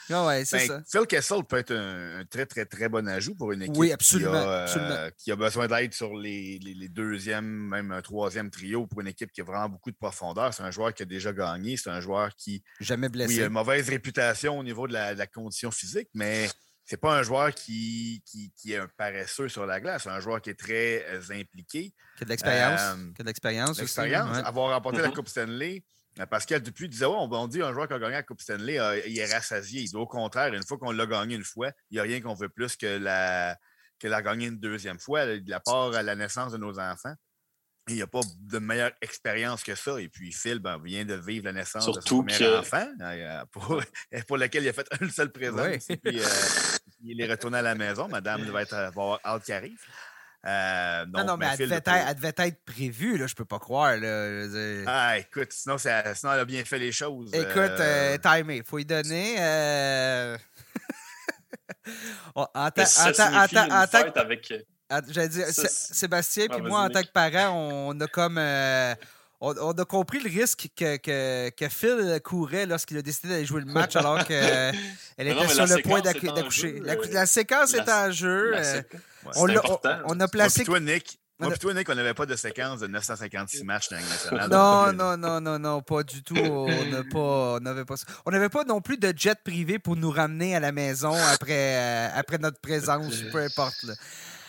A: Ah ouais, c'est
B: ben, ça. Phil Kessel peut être un, très, très, très bon ajout pour une équipe
A: oui, absolument,
B: qui,
A: a, euh, absolument.
B: qui a besoin d'aide sur les, les, deuxièmes, même un troisième trio pour une équipe qui a vraiment beaucoup de profondeur. C'est un joueur qui a déjà gagné. C'est un joueur qui.
A: Jamais blessé.
B: Oui, a une mauvaise réputation au niveau de la, de la condition physique, mais c'est pas un joueur qui, qui, qui, est un paresseux sur la glace. C'est un joueur qui est très euh, impliqué.
A: Qui a de l'expérience. Euh, qui a de l'expérience.
B: L'expérience. Avoir remporté la mm-hmm. Coupe Stanley. Euh, Pascal Dupuis disait on, on, dit un joueur qui a gagné la Coupe Stanley, il est rassasié. Au contraire, une fois qu'on l'a gagné une fois, il n'y a rien qu'on veut plus que la, que la gagner une deuxième fois, de la part à la naissance de nos enfants. Il n'y a pas de meilleure expérience que ça. Et puis, Phil ben, vient de vivre la naissance de son premier enfant, euh, pour, pour, lequel il a fait une seule présence. Et puis, euh, il est retourné à la maison. Madame devait être, avoir hâte qui arrive.
A: Euh, non, non, mais elle devait, être, elle devait, être, prévue, là, je peux pas croire. Là.
B: Ah, écoute, sinon, sinon, elle a bien fait les choses.
A: Écoute, euh, timé, il faut y donner.
C: en, en, en, avec
A: j'allais dire, Sébastien puis moi, en tant que parent, on a comme. Euh, on, a compris le risque que, que, que Phil courait lorsqu'il a décidé d'aller jouer le match alors qu'elle était sur le point d'accoucher. La, la, séquence est en jeu. Euh, on, on, a placé.
B: Moi, toi, Nick, moi, toi, Nick, on n'avait pas de séquence de 956 matchs dans
A: nationale. Non, non, non, non, non, pas du tout. On n'a pas, On n'avait pas non plus de jet privé pour nous ramener à la maison après, euh, après notre présence, peu importe.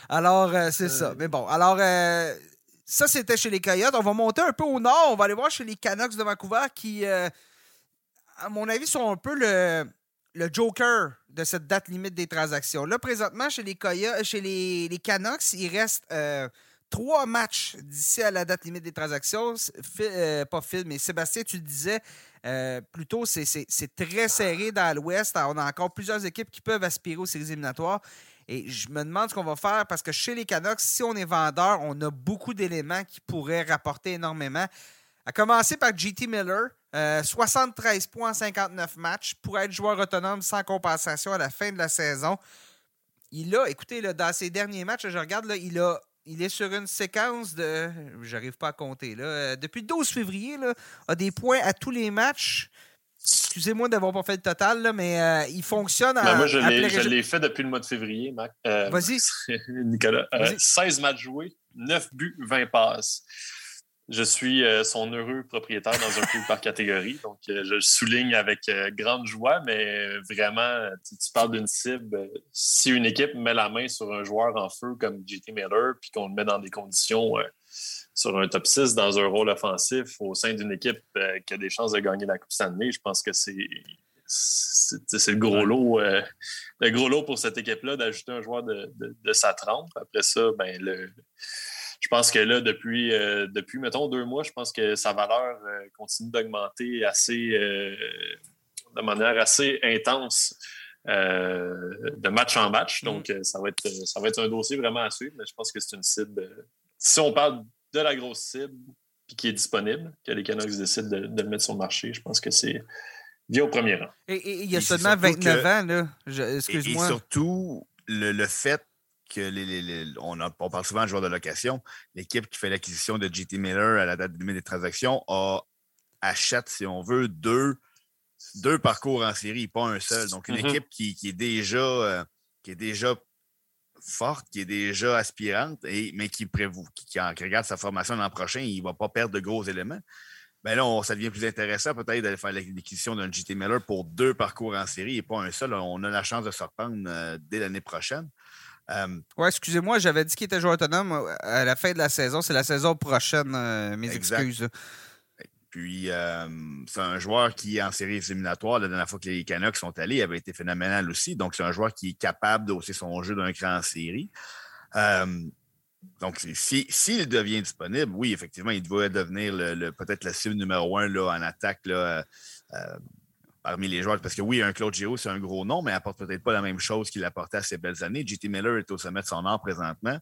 A: Alors, euh, c'est ça. Euh. Mais bon, alors, euh, ça, c'était chez les Coyotes. On va monter un peu au nord. On va aller voir chez les Canucks de Vancouver qui, à mon avis, sont un peu le, le joker de cette date limite des transactions. Là, présentement, chez les, Coyotes, chez les, les Canucks, il reste trois matchs d'ici à la date limite des transactions. pas Phil, mais Sébastien, tu le disais, plutôt, c'est très serré dans l'Ouest. On a encore plusieurs équipes qui peuvent aspirer aux séries éliminatoires. Et je me demande ce qu'on va faire parce que chez les Canucks, si on est vendeur, on a beaucoup d'éléments qui pourraient rapporter énormément. À commencer par JT Miller, 73 euh, points en 59 matchs pour être joueur autonome sans compensation à la fin de la saison. Il a, écoutez, là, dans ses derniers matchs, je regarde, là, il, a, il est sur une séquence de. J'arrive pas à compter. Là, euh, depuis le 12 février, là, a des points à tous les matchs. Excusez-moi d'avoir pas fait le total, là, mais euh, il fonctionne
C: ben, Moi, je l'ai fait depuis le mois de février, Mac.
A: Euh, Vas-y.
C: Nicolas. 16 matchs joués, 9 buts, 20 passes. Je suis son heureux propriétaire dans un club par catégorie. Donc, je souligne avec grande joie, mais vraiment, tu, tu parles d'une cible. Si une équipe met la main sur un joueur en feu comme JT Miller, puis qu'on le met dans des conditions sur un top 6 dans un rôle offensif au sein d'une équipe euh, qui a des chances de gagner la Coupe Stanley, je pense que c'est c'est le gros lot euh, le gros lot pour cette équipe-là d'ajouter un joueur de, sa trempe. Après ça, ben le, je pense que là, depuis, euh, depuis, mettons, deux mois, je pense que sa valeur continue d'augmenter assez de manière assez intense de match en match. Mm. Donc, ça, va être, ça va être un dossier vraiment à suivre, mais je pense que c'est une cible. Si on parle de la grosse cible qui est disponible, que les Canucks décident de, le mettre sur le marché. Je pense que c'est via au premier rang.
A: Et, il y a seulement 29 ans, là. Excuse-moi.
B: Et, surtout, le, fait que les, on, parle souvent de joueurs de location, l'équipe qui fait l'acquisition de JT Miller à la date limite des transactions a, achète, si on veut, deux, deux parcours en série, pas un seul. Donc, une équipe qui, est déjà, euh, qui est déjà forte, qui est déjà aspirante, et, mais qui, prévoit, qui, regarde sa formation l'an prochain, il ne va pas perdre de gros éléments. Bien là, ça devient plus intéressant peut-être d'aller faire l'acquisition d'un JT Miller pour deux parcours en série et pas un seul. On a la chance de se reprendre euh, dès l'année prochaine.
A: Euh, oui, excusez-moi, j'avais dit qu'il était joueur autonome à la fin de la saison. C'est la saison prochaine, euh, mes excuses.
B: Puis, euh, c'est un joueur qui, en série éliminatoire, la dernière fois que les Canucks sont allés, avait été phénoménal aussi. Donc, c'est un joueur qui est capable d'hausser son jeu d'un cran en série. Euh, donc, s'il si, devient disponible, oui, effectivement, il devrait devenir le, peut-être la cible numéro un là, en attaque là, euh, parmi les joueurs. Parce que oui, un Claude Giro, c'est un gros nom, mais il n'apporte peut-être pas la même chose qu'il apportait à ses belles années. JT Miller est au sommet de son art présentement.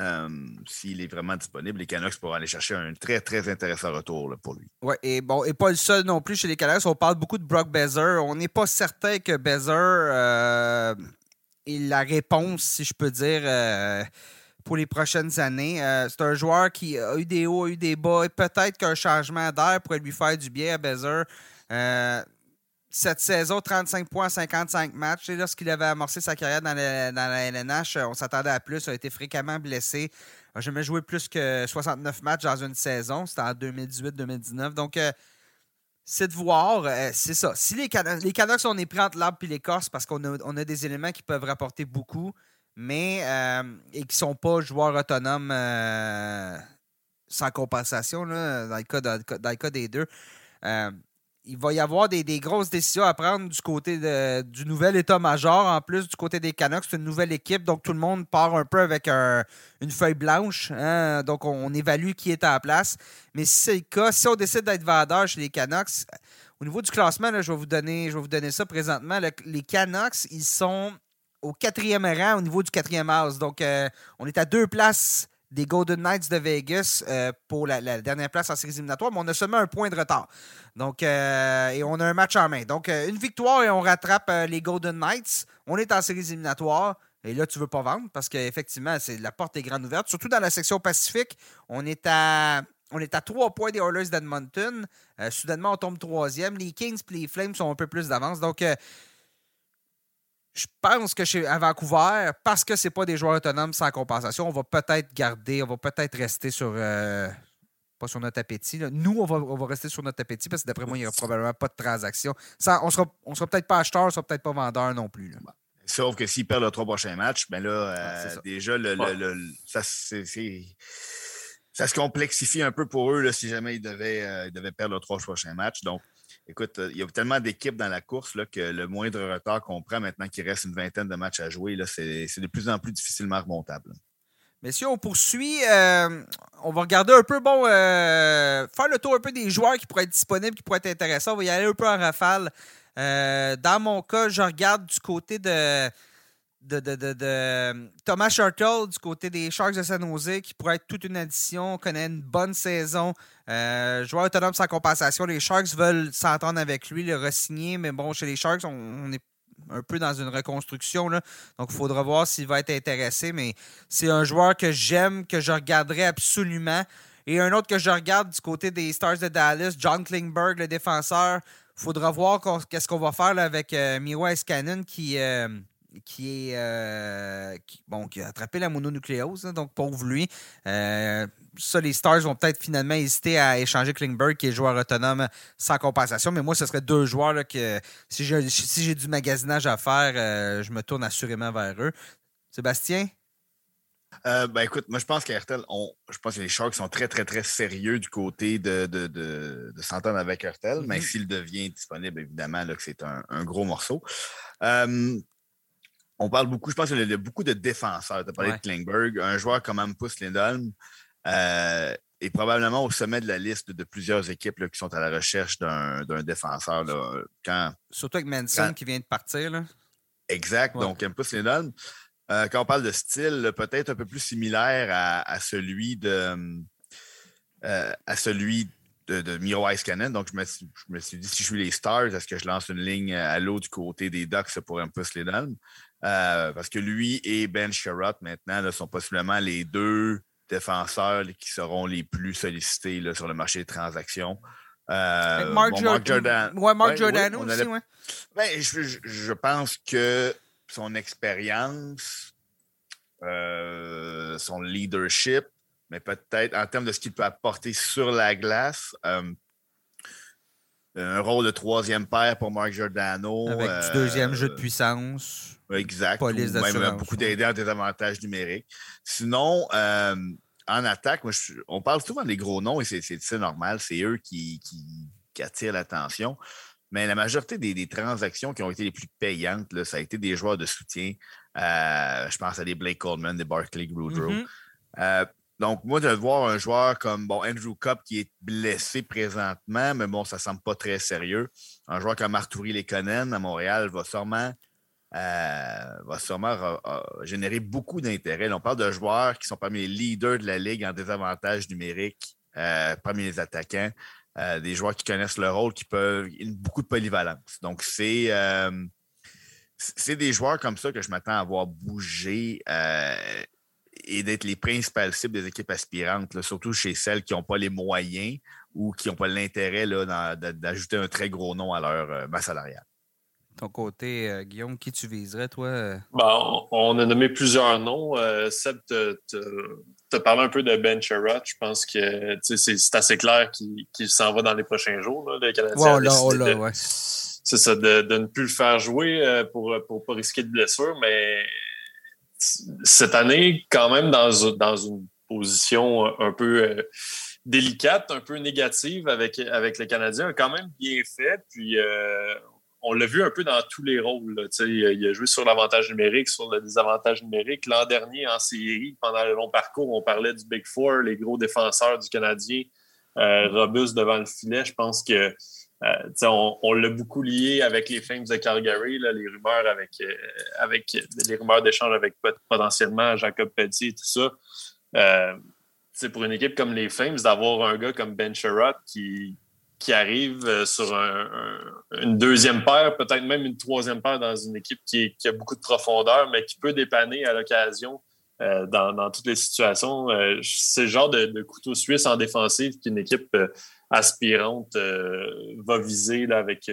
B: Euh, s'il est vraiment disponible, les Canucks pourront aller chercher un très, très intéressant retour pour lui.
A: Oui, et bon, et pas le seul non plus chez les Canucks. On parle beaucoup de Brock Bezer. On n'est pas certain que Bezer euh, est la réponse, si je peux dire, euh, pour les prochaines années. c'est un joueur qui a eu des hauts, a eu des bas, et peut-être qu'un changement d'air pourrait lui faire du bien à Bezer cette saison, 35 points 55 matchs. lorsqu'il avait amorcé sa carrière dans la, LNH, on s'attendait à plus. Il a été fréquemment blessé. Il n'a jamais joué plus que 69 matchs dans une saison. C'était en 2018-2019. Donc, euh, c'est de voir. Euh, c'est ça. Si les, les Canucks, on est pris entre l'arbre et l'écorce parce qu'on a, des éléments qui peuvent rapporter beaucoup, mais euh, et qui ne sont pas joueurs autonomes sans compensation, dans, cas, dans, le cas, des deux il va y avoir des, grosses décisions à prendre du côté du nouvel état-major. En plus, du côté des Canucks, c'est une nouvelle équipe, donc tout le monde part un peu avec une feuille blanche. Hein. donc, on, évalue qui est à la place. Mais si c'est le cas, si on décide d'être vendeur chez les Canucks, au niveau du classement, je, vais vous donner, je ça présentement. les Canucks, ils sont au quatrième rang au niveau du quatrième house. Donc, euh, on est à deux places des Golden Knights de Vegas euh, pour la, dernière place en séries éliminatoires, mais on a seulement un point de retard. Donc, euh, et on a un match en main. Donc, euh, une victoire et on rattrape les Golden Knights. On est en séries éliminatoires. Et là, tu ne veux pas vendre parce qu'effectivement, la porte est grande ouverte. Surtout dans la section Pacifique, on est à, on est à trois points des Oilers d'Edmonton. soudainement, on tombe troisième. Les Kings et les Flames sont un peu plus d'avance. Donc, je pense que chez, à Vancouver, parce que ce pas des joueurs autonomes sans compensation, on va peut-être garder, on va peut-être rester sur. Euh, pas sur notre appétit. Nous, on va, on va, rester sur notre appétit parce que d'après moi, il n'y aura probablement pas de transaction. on sera, on sera peut-être pas acheteur, on sera peut-être pas vendeur non plus.
B: Sauf que s'ils perdent les trois prochains matchs, ben là, euh, déjà, le, ça, ça, se complexifie un peu pour eux là, si jamais ils devaient, euh, ils devaient perdre les trois prochains matchs. Donc, écoute, il y a tellement d'équipes dans la course là, que le moindre retard qu'on prend maintenant qu'il reste une vingtaine de matchs à jouer, c'est de plus en plus difficilement remontable.
A: Messieurs, on poursuit. Euh, on va regarder un peu, bon, euh, faire le tour un peu des joueurs qui pourraient être disponibles, qui pourraient être intéressants. On va y aller un peu en rafale. Euh, dans mon cas, je regarde du côté de de, Thomas Shurtle du côté des Sharks de San Jose qui pourrait être toute une addition, connaît une bonne saison, euh, joueur autonome sans compensation. Les Sharks veulent s'entendre avec lui, le re-signer, mais bon, chez les Sharks, on, est un peu dans une reconstruction, donc il faudra voir s'il va être intéressé, mais c'est un joueur que j'aime, que je regarderai absolument. Et un autre que je regarde du côté des Stars de Dallas, John Klingberg, le défenseur, faudra voir qu'est-ce qu'on va faire avec euh, Cannon qui, euh, qui est bon qui a attrapé la mononucléose, hein, donc pauvre lui. ça, les Stars vont peut-être finalement hésiter à échanger Klingberg, qui est joueur autonome sans compensation. Mais moi, ce serait deux joueurs là, que si j'ai si du magasinage à faire, je me tourne assurément vers eux. Sébastien?
B: Euh, ben écoute, moi je pense qu'à je pense que les Sharks sont très, très, très sérieux du côté de, de, de, s'entendre avec RTL, mais mm-hmm. s'il devient disponible, évidemment, là, que c'est un, gros morceau. Euh, on parle beaucoup, je pense qu'il y a beaucoup de défenseurs. Tu as parlé de Klingberg, un joueur comme Ampus Lindholm euh, est probablement au sommet de la liste de plusieurs équipes qui sont à la recherche d'un défenseur. Là,
A: Surtout avec Manson qui vient de partir. Là.
B: Exact. Donc, Ampus Lindholm, euh, quand on parle de style, peut-être un peu plus similaire à, celui de euh, à celui de, Miro Ice Donc, je me, suis, dit, si je suis les Stars, est-ce que je lance une ligne à l'eau du côté des Ducks pour les donne? Euh, parce que lui et Ben Sherrod, maintenant, sont possiblement les deux défenseurs qui seront les plus sollicités sur le marché des transactions.
A: Mark, Jordan. Ouais, Mark Jordan aussi, ouais.
B: Ben, je, pense que son expérience, euh, son leadership, mais peut-être en termes de ce qu'il peut apporter sur la glace. Euh, un rôle de troisième paire pour Mark Giordano.
A: Avec du euh, deuxième jeu de puissance.
B: Exact. Police même beaucoup d'aider en désavantages numériques. Sinon, en attaque, on parle souvent des gros noms et c'est normal. C'est eux qui, qui attirent l'attention. Mais la majorité des, transactions qui ont été les plus payantes, ça a été des joueurs de soutien. Euh, je pense à des Blake Coleman, des Barclay Goodrow. Mm-hmm. Euh, donc, moi, de voir un joueur comme bon, Andrew Cup qui est blessé présentement, mais bon, ça ne semble pas très sérieux. Un joueur comme Arturi Lekonen à Montréal va sûrement, euh, va sûrement générer beaucoup d'intérêt. On parle de joueurs qui sont parmi les leaders de la Ligue en désavantage numérique, parmi les attaquants. Euh, des joueurs qui connaissent le rôle, qui peuvent. beaucoup de polyvalence. Donc, c'est. Euh, c'est des joueurs comme ça que je m'attends à voir bouger euh, et d'être les principales cibles des équipes aspirantes, surtout chez celles qui n'ont pas les moyens ou qui n'ont pas l'intérêt d'ajouter un très gros nom à leur masse salariale.
A: Ton côté, Guillaume, qui tu viserais, toi?
C: Ben, on, a nommé plusieurs noms. Seb tu as parlé un peu de Ben Sherrod. Je pense que c'est assez clair qu'il s'en va dans les prochains jours. Là, le Canadien. C'est ça, de, ne plus le faire jouer euh, pour ne pas risquer de blessure, mais cette année, quand même, dans, une position un peu euh, délicate, un peu négative avec, avec le Canadien, a quand même bien fait. Puis euh, on l'a vu un peu dans tous les rôles. Il a joué sur l'avantage numérique, sur le désavantage numérique. L'an dernier, en série, pendant le long parcours, on parlait du Big Four, les gros défenseurs du Canadien, euh, robustes devant le filet. Je pense que euh, on, l'a beaucoup lié avec les Flames de Calgary, les rumeurs avec, euh, avec les rumeurs d'échange avec potentiellement Jacob Petit et tout ça. C'est pour une équipe comme les Flames, d'avoir un gars comme Ben Sherrod qui, arrive euh, sur une deuxième paire, peut-être même une troisième paire dans une équipe qui, a beaucoup de profondeur, mais qui peut dépanner à l'occasion euh, dans, toutes les situations. Euh, c'est le genre de, couteau suisse en défensive qu'une équipe aspirante va viser avec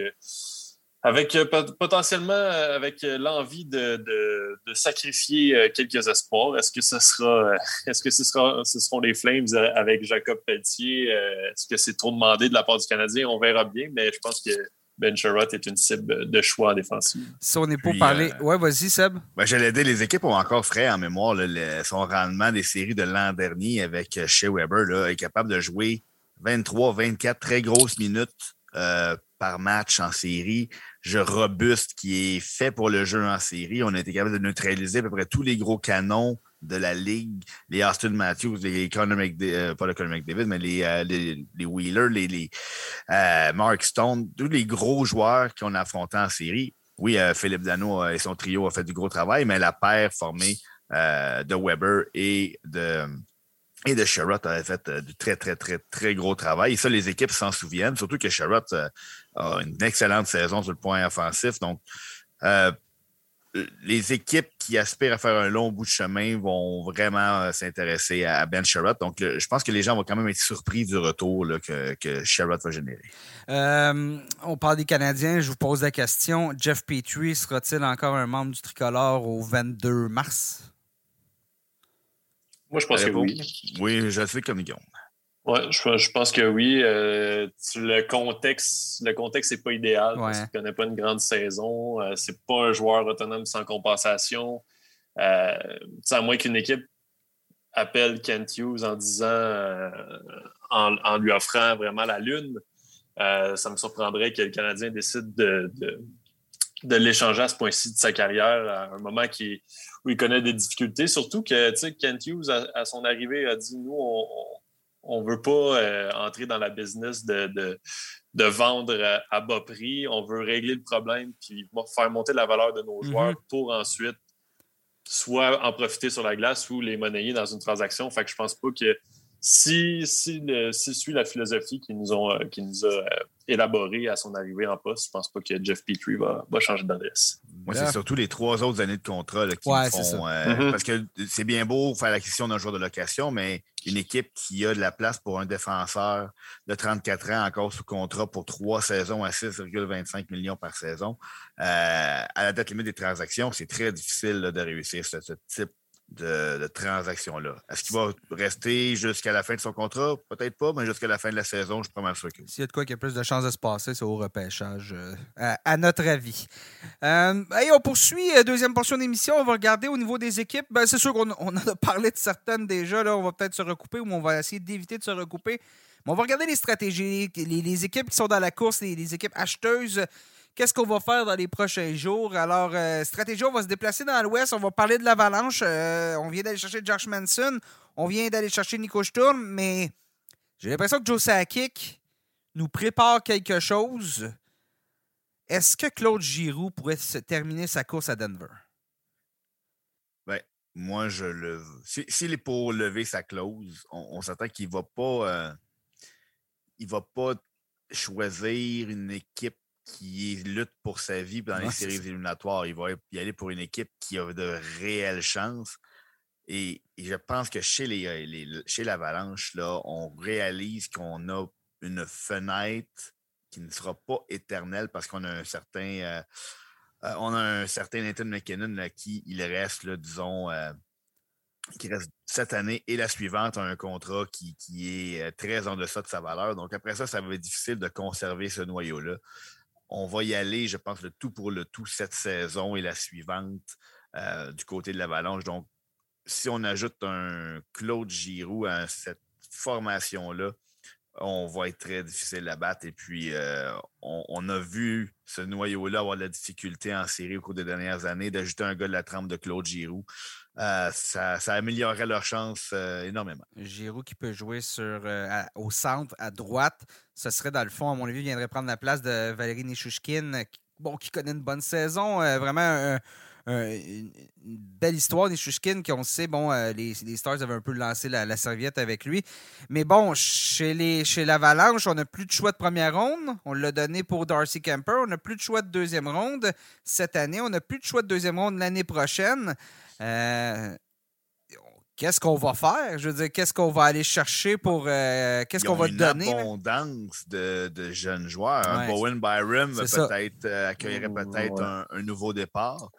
C: avec euh, potentiellement euh, avec euh, l'envie de, sacrifier quelques espoirs. Est-ce que ce sera est-ce que ce sera ce seront les Flames avec Jacob Pelletier? Est-ce que c'est trop demandé de la part du Canadien? On verra bien, mais je pense que Ben Sherratt est une cible de choix en défensive.
A: Si on est pour parler. ouais, vas-y, Seb.
B: Ben, J'allais dire, les équipes ont encore frais en mémoire son rendement des séries de l'an dernier avec Shea Weber, là, est capable de jouer 23, 24 très grosses minutes par match en série, jeu robuste qui est fait pour le jeu en série. On a été capable de neutraliser à peu près tous les gros canons de la ligue, les Austin Matthews, les Conor McDavid, euh, pas le Conor McDavid, mais les, euh, les, Wheeler, les, les euh, Mark Stone, tous les gros joueurs qu'on a affrontés en série. Oui, Philippe Dano et son trio ont fait du gros travail, mais la paire formée de Weber et de et de Sherrod avait fait du très, très, très, très gros travail. Et ça, les équipes s'en souviennent, surtout que Sherrod a une excellente saison sur le point offensif. Donc, euh, les équipes qui aspirent à faire un long bout de chemin vont vraiment euh, s'intéresser à Ben Sherrod. Donc, je pense que les gens vont quand même être surpris du retour que, que Sherrod va générer.
A: Euh, on parle des Canadiens. Je vous pose la question. Jeff Petrie sera-t-il encore un membre du tricolore au 22 mars?
C: Moi, je pense que oui.
B: Oui, je le fais comme Guillaume.
C: Oui, je, pense que oui. Euh, le contexte, le contexte n'est pas idéal parce qu'il ne connaît pas une grande saison. Euh, c'est pas un joueur autonome sans compensation. Euh, à moins qu'une équipe appelle Kent Hughes en disant, euh, en, lui offrant vraiment la lune, ça me surprendrait que le Canadien décide de, de, l'échanger à ce point-ci de sa carrière, à un moment qui, où il connaît des difficultés. Surtout que Kent Hughes, à, son arrivée, a dit Nous, on on ne veut pas euh, entrer dans la business de, de, vendre à, bas prix. On veut régler le problème puis faire monter la valeur de nos joueurs mm-hmm. pour ensuite soit en profiter sur la glace ou les monnayer dans une transaction. Fait que je pense pas que si, si, suit la philosophie qu'ils nous, ont, euh, nous a euh, élaborée à son arrivée en poste, je pense pas que Jeff Petrie va, va changer d'adresse.
B: Moi, c'est surtout les trois autres années de contrat qui font. Euh, mm-hmm. Parce que c'est bien beau faire l'acquisition d'un joueur de location, mais une équipe qui a de la place pour un défenseur de 34 ans encore sous contrat pour trois saisons à 6,25 millions par saison, à la date limite des transactions, c'est très difficile de réussir ce, ce type de, transaction-là. Est-ce qu'il va rester jusqu'à la fin de son contrat? Peut-être pas, mais jusqu'à la fin de la saison, je suis pas sûr que
A: S'il y a de quoi qui a plus de chances de se passer, c'est au repêchage, euh, à, notre avis. Euh, on poursuit, euh, deuxième portion d'émission. On va regarder au niveau des équipes. Ben, c'est sûr qu'on en a parlé de certaines déjà. Là, on va peut-être se recouper ou on va essayer d'éviter de se recouper. Mais on va regarder les stratégies, les, équipes qui sont dans la course, les équipes acheteuses. Qu'est-ce qu'on va faire dans les prochains jours? Alors, euh, stratégie, on va se déplacer dans l'Ouest. On va parler de l'Avalanche. Euh, on vient d'aller chercher Josh Manson. On vient d'aller chercher Nico Sturm. Mais j'ai l'impression que Joe Sakic nous prépare quelque chose. Est-ce que Claude Giroux pourrait se terminer sa course à Denver?
B: Ben, moi, je le. S'il est pour lever sa clause, on, s'attend qu'il ne va pas. Euh, il va pas choisir une équipe qui lutte pour sa vie dans les séries éliminatoires. Il va y aller pour une équipe qui a de réelles chances. Et, je pense que chez, euh, les, chez l'Avalanche, là, on réalise qu'on a une fenêtre qui ne sera pas éternelle parce qu'on a un certain. Euh, euh, on a un certain Nathan McKinnon là, qui il reste, là, disons, qui reste cette année et la suivante a un contrat qui, qui, est très en deçà de sa valeur. Donc après ça, ça va être difficile de conserver ce noyau-là on va y aller, je pense, le tout pour le tout cette saison et la suivante euh, du côté de l'Avalanche. Donc, si on ajoute un Claude Giroux à cette formation-là, on va être très difficile à battre. Et puis, euh, on, a vu ce noyau-là avoir de la difficulté en série au cours des dernières années. D'ajouter un gars de la trempe de Claude Giroux, euh, ça, améliorerait leur chance énormément.
A: Giroux qui peut jouer sur, au centre, à droite, ce serait dans le fond, à mon avis, viendrait prendre la place de Valérie Nishushkin, qui, bon, qui connaît une bonne saison, euh, vraiment une belle histoire Nishushkin, qui on sait, bon, euh, les, Stars avaient un peu lancé la, serviette avec lui. Mais bon, chez les chez l'Avalanche, on n'a plus de choix de première ronde. On l'a donné pour Darcy Kemper. On n'a plus de choix de deuxième ronde cette année. On n'a plus de choix de deuxième ronde l'année prochaine. Euh, qu'est-ce qu'on va faire? Je veux dire, qu'est-ce qu'on va aller chercher pour. Euh, qu'est-ce qu'on va donner?
B: une abondance de, jeunes joueurs. Bowen Byram peut-être euh, accueillerait peut-être un, nouveau départ.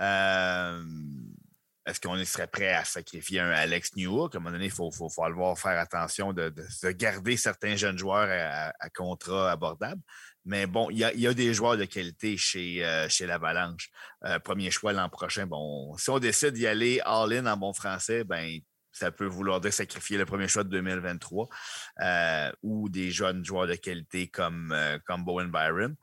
B: Euh, est-ce qu'on serait prêt à sacrifier un Alex Newhook? À un moment donné, il faut, faut, falloir faire attention de, garder certains jeunes joueurs à contrat abordable. Mais bon, il y a, des joueurs de qualité chez, euh, chez l'Avalanche. Euh, premier choix l'an prochain. Bon, si on décide d'y aller all-in en bon français, ben ça peut vouloir dire sacrifier le premier choix de 2023 euh, ou des jeunes joueurs de qualité comme, comme Bowen Byron.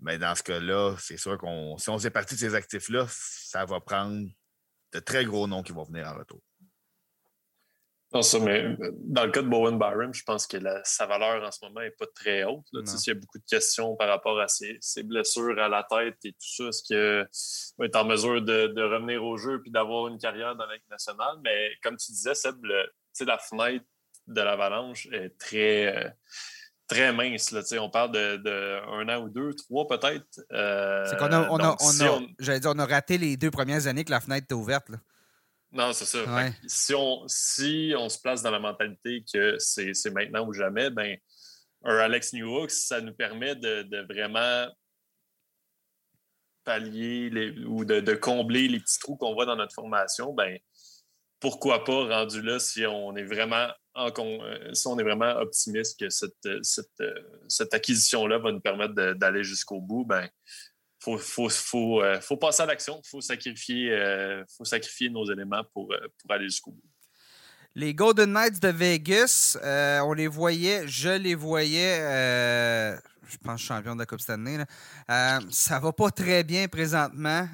B: mais dans ce cas-là, c'est sûr qu'on si on s'est parti de ces actifs-là, ça va prendre de très gros noms qui vont venir en retour.
C: Non, ça, mais euh, dans le cas de Bowen Byram, je pense que sa valeur en ce moment n'est pas très haute. Il y a beaucoup de questions par rapport à ses, blessures à la tête et tout ça. Est-ce qu'il va être en mesure de, revenir au jeu et d'avoir une carrière dans nationale? Mais comme tu disais, Seb, la fenêtre de l'avalanche est très, euh, très mince. Là, on parle de, un an ou deux, trois peut-être.
A: c'est qu'on a, on a, j'allais dire, on a raté les deux premières années que la fenêtre était ouverte. Là.
C: Non, c'est ça. Si, on, si on se place dans la mentalité que c'est maintenant ou jamais, ben, un Alex Newhooks, ça nous permet de, vraiment pallier les, ou de, combler les petits trous qu'on voit dans notre formation. Ben, pourquoi pas rendu là si on est vraiment euh, si on est vraiment optimiste que cette, cette, acquisition-là va nous permettre d'aller jusqu'au bout, ben faut, faut, faut, euh, faut passer à l'action, il faut, sacrifier, euh, faut sacrifier nos éléments pour, euh, pour aller jusqu'au bout.
A: Les Golden Knights de Vegas, on les voyait, je les voyais, je pense champion de la Coupe Stanley. Là. ça va pas très bien présentement.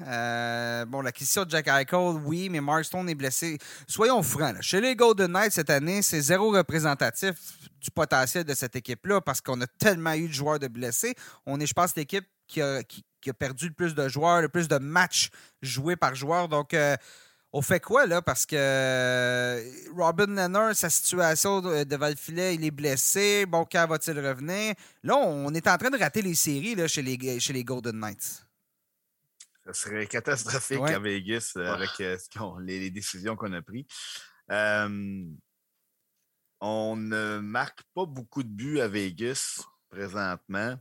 A: bon, l'acquisition de Jack Eichel, oui, mais Mark Stone est blessé. Soyons francs, chez les Golden Knights cette année, c'est zéro représentatif du potentiel de cette équipe-là parce qu'on a tellement eu de joueurs de blessés. On est, je pense, l'équipe qui a, qui, qui a perdu le plus de joueurs, le plus de matchs joués par joueur. Donc, euh, on fait quoi, là? Parce que euh, Robin Leonard, sa situation devant le filet, il est blessé. Bon, quand va-t-il revenir? Là, on est en train de rater les séries là, chez, les, chez les Golden Knights.
B: Ça serait catastrophique à Vegas euh, avec les, décisions qu'on a prises. on ne marque pas beaucoup de buts à Vegas présentement.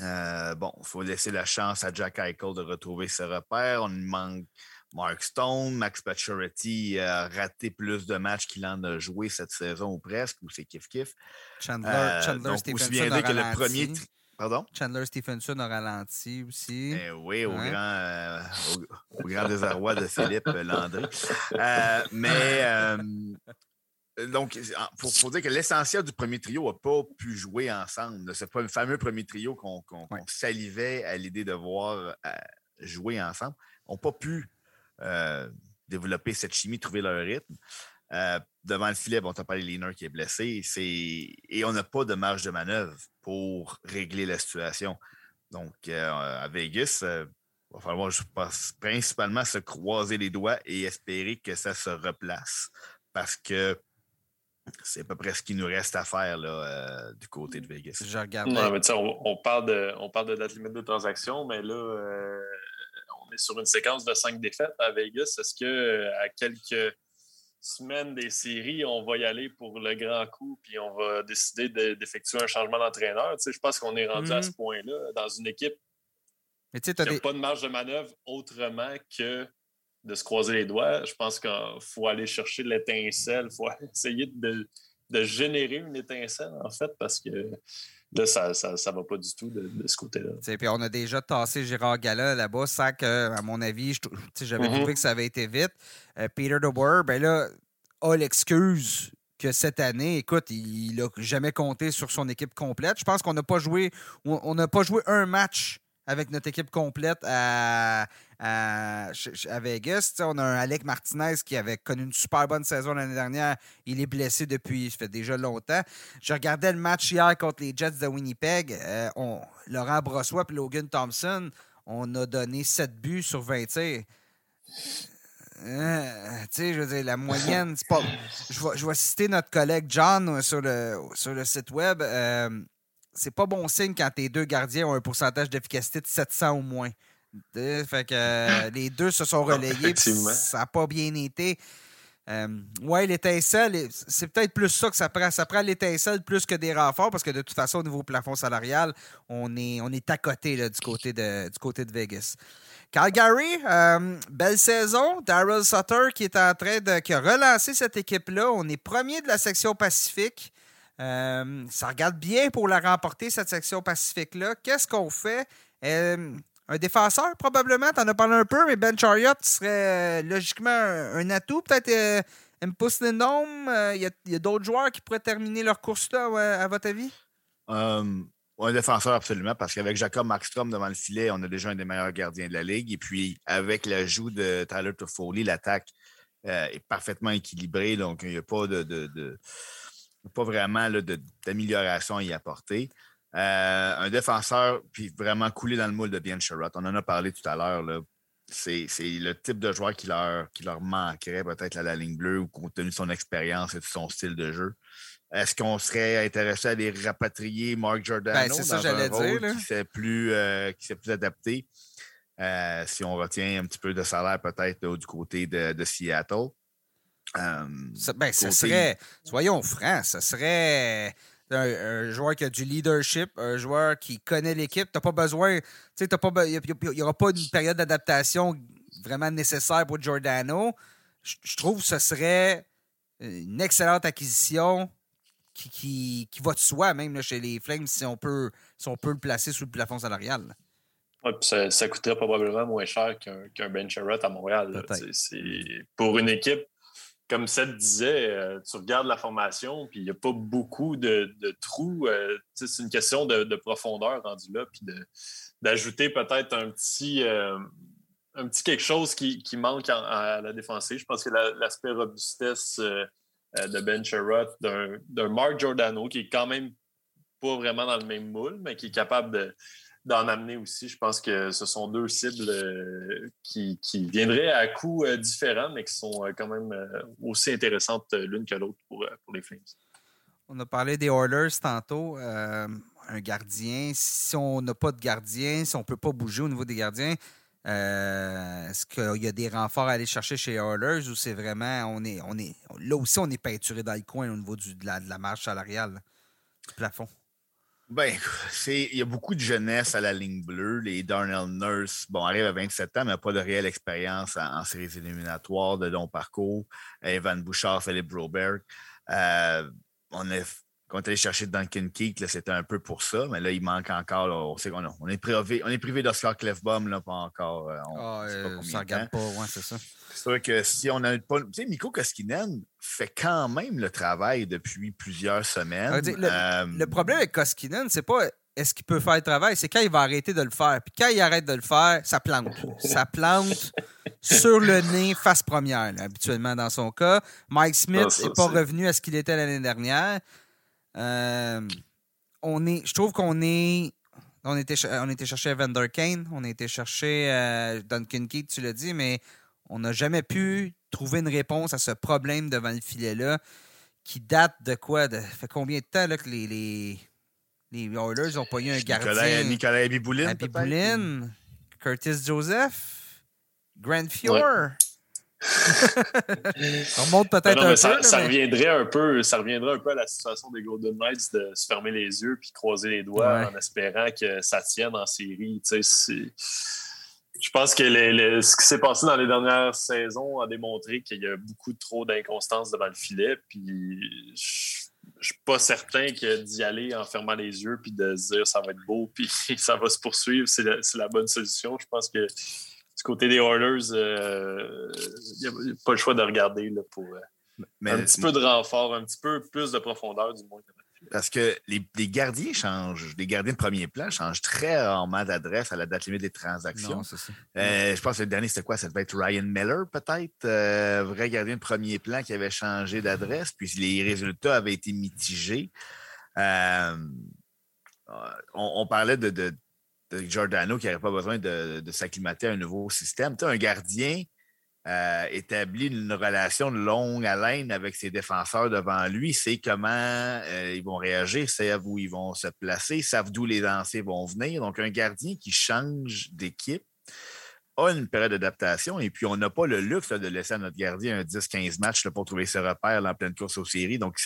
B: Euh, bon, il faut laisser la chance à Jack Eichel de retrouver ses repères. On manque Mark Stone, Max Pacioretty a raté plus de matchs qu'il en a joué cette saison ou presque, ou c'est kiff-kiff.
A: Chandler, euh, Chandler Stephenson a que le premier... Pardon? Chandler Stephenson a ralenti aussi.
B: Eh oui, au, grand, euh, au, grand désarroi de Philippe Landry. mais euh, donc, il faut, dire que l'essentiel du premier trio n'a pas pu jouer ensemble. Ce fameux premier trio qu'on salivait à l'idée de voir euh, jouer ensemble. n'ont pas pu euh, développer cette chimie, trouver leur rythme. devant le filet, bon, tu as parlé Leaner qui est blessé. et on n'a pas de marge de manœuvre pour régler la situation. Donc, à Vegas, il va falloir, je pense, principalement se croiser les doigts et espérer que ça se replace. Parce que c'est à peu près ce qu'il nous reste à faire là, euh, du côté de Vegas.
A: Je regarde.
C: on, parle de, on parle de date limite de transaction, mais là, euh, on est sur une séquence de cinq défaites à Vegas. Est-ce que euh, à quelques semaines des séries, on va y aller pour le grand coup, puis on va décider d'effectuer un changement d'entraîneur? je pense qu'on est rendu à ce mm-hmm. point-là dans une équipe qui n'a pas de marge de manœuvre autrement que de se croiser les doigts. Je pense qu'il faut aller chercher l'étincelle, il faut essayer de, générer une étincelle, en fait, parce que là, ça ne va pas du tout de, ce côté-là.
A: Puis on a déjà tassé Gérard Gala là-bas, ça que, à mon avis, j'avais mm-hmm. trouvé que ça avait été vite. Euh, Peter DeBoer, ben là, a l'excuse que cette année, écoute, il n'a jamais compté sur son équipe complète. Je pense qu'on n'a pas joué on n'a pas joué un match avec notre équipe complète à, à, Vegas. on a un Alec Martinez qui avait connu une super bonne saison l'année dernière. Il est blessé depuis, ça fait déjà longtemps. Je regardais le match hier contre les Jets de Winnipeg. Euh, Laurent Brossois et Logan Thompson, on a donné 7 buts sur 20 tirs. Euh, tu sais, je veux dire, la moyenne, c'est pas. Je vais, citer notre collègue John sur le, sur le site web. Euh, c'est pas bon signe quand tes deux gardiens ont un pourcentage d'efficacité de 700 ou moins. Fait que euh, les deux se sont relayés. ça n'a pas bien été. Euh, ouais, l'étincelle, c'est peut-être plus ça que ça prend. Ça prend l'étincelle plus que des renforts parce que de toute façon, au niveau plafond salarial, on est, on est à côté du, côté de, du côté de Vegas. Calgary, euh, belle saison. Daryl Sutter qui est en train de. qui a relancé cette équipe-là. On est premier de la section Pacifique. Euh, ça regarde bien pour la remporter, cette section Pacifique-là. Qu'est-ce qu'on fait? Euh, un défenseur, probablement. Tu en as parlé un peu, mais Ben Chariot serait euh, logiquement un, atout. Peut-être euh, Impus Lindom. Il y a, d'autres joueurs qui pourraient terminer leur course-là, à votre avis?
B: un défenseur, absolument, parce qu'avec Jacob Markstrom devant le filet, on a déjà un des meilleurs gardiens de la Ligue. Et puis, avec l'ajout de Tyler Toffoli, l'attaque est parfaitement équilibrée. Donc, il n'y a pas de pas vraiment d'amélioration à y apporter. Euh, un défenseur, puis vraiment coulé dans le moule de Bien Sherrod. On en a parlé tout à l'heure. c'est le type de joueur qui leur, qui leur manquerait peut-être à la ligne bleue ou compte tenu de son expérience et de son style de jeu. Est-ce qu'on serait intéressé à les rapatrier Mark Giordano
A: ben, ça,
B: un rôle
A: dire,
B: qui s'est plus, euh, plus adapté? Euh, si on retient un petit peu de salaire peut-être du côté de, Seattle.
A: Euh, ça, ben, serait, soyons francs, ce serait un, joueur qui a du leadership, un joueur qui connaît l'équipe. Tu pas besoin, il n'y aura pas une période d'adaptation vraiment nécessaire pour Giordano. Je trouve que ce serait une excellente acquisition qui, qui, va de soi, même chez les Flames, si on, peut, si on peut le placer sous le plafond salarial.
C: ça, ça, coûterait probablement moins cher qu'un qu Ben à Montréal. pour une équipe, comme Seth disait, euh, tu regardes la formation, puis il n'y a pas beaucoup de, trous. Euh, c'est une question de, profondeur rendu là, puis d'ajouter peut-être un petit. Euh, un petit quelque chose qui, manque à la défensive. Je pense que l'aspect robustesse de Ben Sherrod, d'un Mark Giordano qui est quand même pas vraiment dans le même moule, mais qui est capable d'en amener aussi. Je pense que ce sont deux cibles euh, qui, viendraient à coûts euh, différents, mais qui sont quand même aussi intéressantes l'une que l'autre pour, les Flames.
A: On a parlé des Oilers tantôt. un gardien, si on n'a pas de gardien, si on ne peut pas bouger au niveau des gardiens, euh, est-ce qu'il y a des renforts à aller chercher chez Oilers ou c'est vraiment. On est, on est, là aussi, on est peinturé dans le coin au niveau du, de, la, marge salariale, du plafond?
B: Ben, il y a beaucoup de jeunesse à la ligne bleue. Les Darnell Nurse, bon, arrive à 27 ans, mais n'a pas de réelle expérience en, séries éliminatoires, de long parcours. Evan Bouchard, Philippe Broberg. Euh, on a quand on est allé chercher Duncan Keith, c'était un peu pour ça, mais là, il manque encore. on, sait qu'on on est privé, on est privé d'Oscar Clefbaum, là, pas encore.
A: Euh, on, ah, euh, regarde pas, ouais, c'est ça.
B: C'est sûr que si on a pas. Tu sais, Miko Koskinen fait quand même le travail depuis plusieurs semaines.
A: Euh, le, problème avec Koskinen, c'est pas est-ce qu'il peut faire le travail, c'est quand il va arrêter de le faire. Puis quand il arrête de le faire, ça plante. ça plante sur le nez, face première, habituellement dans son cas. Mike Smith n'est pas revenu à ce qu'il était l'année dernière. Euh, on est, je trouve qu'on est. On était, on était chercher Evander Kane, on a été chercher euh, Duncan Keith, tu l'as dit, mais on n'a jamais pu trouver une réponse à ce problème devant le filet-là qui date de quoi? De, fait combien de temps là, que les, les, les Oilers ont pas eu un gardien?
B: Nicolas Abiboulin.
A: Abiboulin, Curtis Joseph, Grand Fjord. on monte peut-être un
C: ça,
A: peu.
C: Ça, reviendrait un peu, ça reviendrait un peu à la situation des Golden Knights de se fermer les yeux puis croiser les doigts en espérant que ça tienne en série. Je pense que ce qui s'est passé dans les dernières saisons a démontré qu'il y a beaucoup trop d'inconstance devant le filet. Puis je ne suis pas certain que d'y aller en fermant les yeux puis de se dire ça va être beau puis ça va se poursuivre, c'est la, bonne solution. Je pense que du côté des Oilers, il euh, n'y a, pas le choix de regarder là, pour euh, un petit peu de renfort, un petit peu plus de profondeur du moins.
B: Parce que les, gardiens changent, les gardiens de premier plan changent très rarement d'adresse à la date limite des transactions. Euh, je pense que le dernier, c'était quoi? Ça devait être Ryan Miller, peut-être, vrai gardien de premier plan qui avait changé d'adresse, puis les résultats avaient été mitigés. on, parlait de, Giordano qui n'avait pas besoin de, s'acclimater à un nouveau système. Tu un gardien euh, établit une relation de longue haleine avec ses défenseurs devant lui, c'est comment euh, ils vont réagir, savent où ils vont se placer, savent d'où les lancers vont venir. Donc, un gardien qui change d'équipe a une période d'adaptation et puis on n'a pas le luxe de laisser à notre gardien un 10-15 matchs pour trouver ses repères en pleine course aux séries. Donc,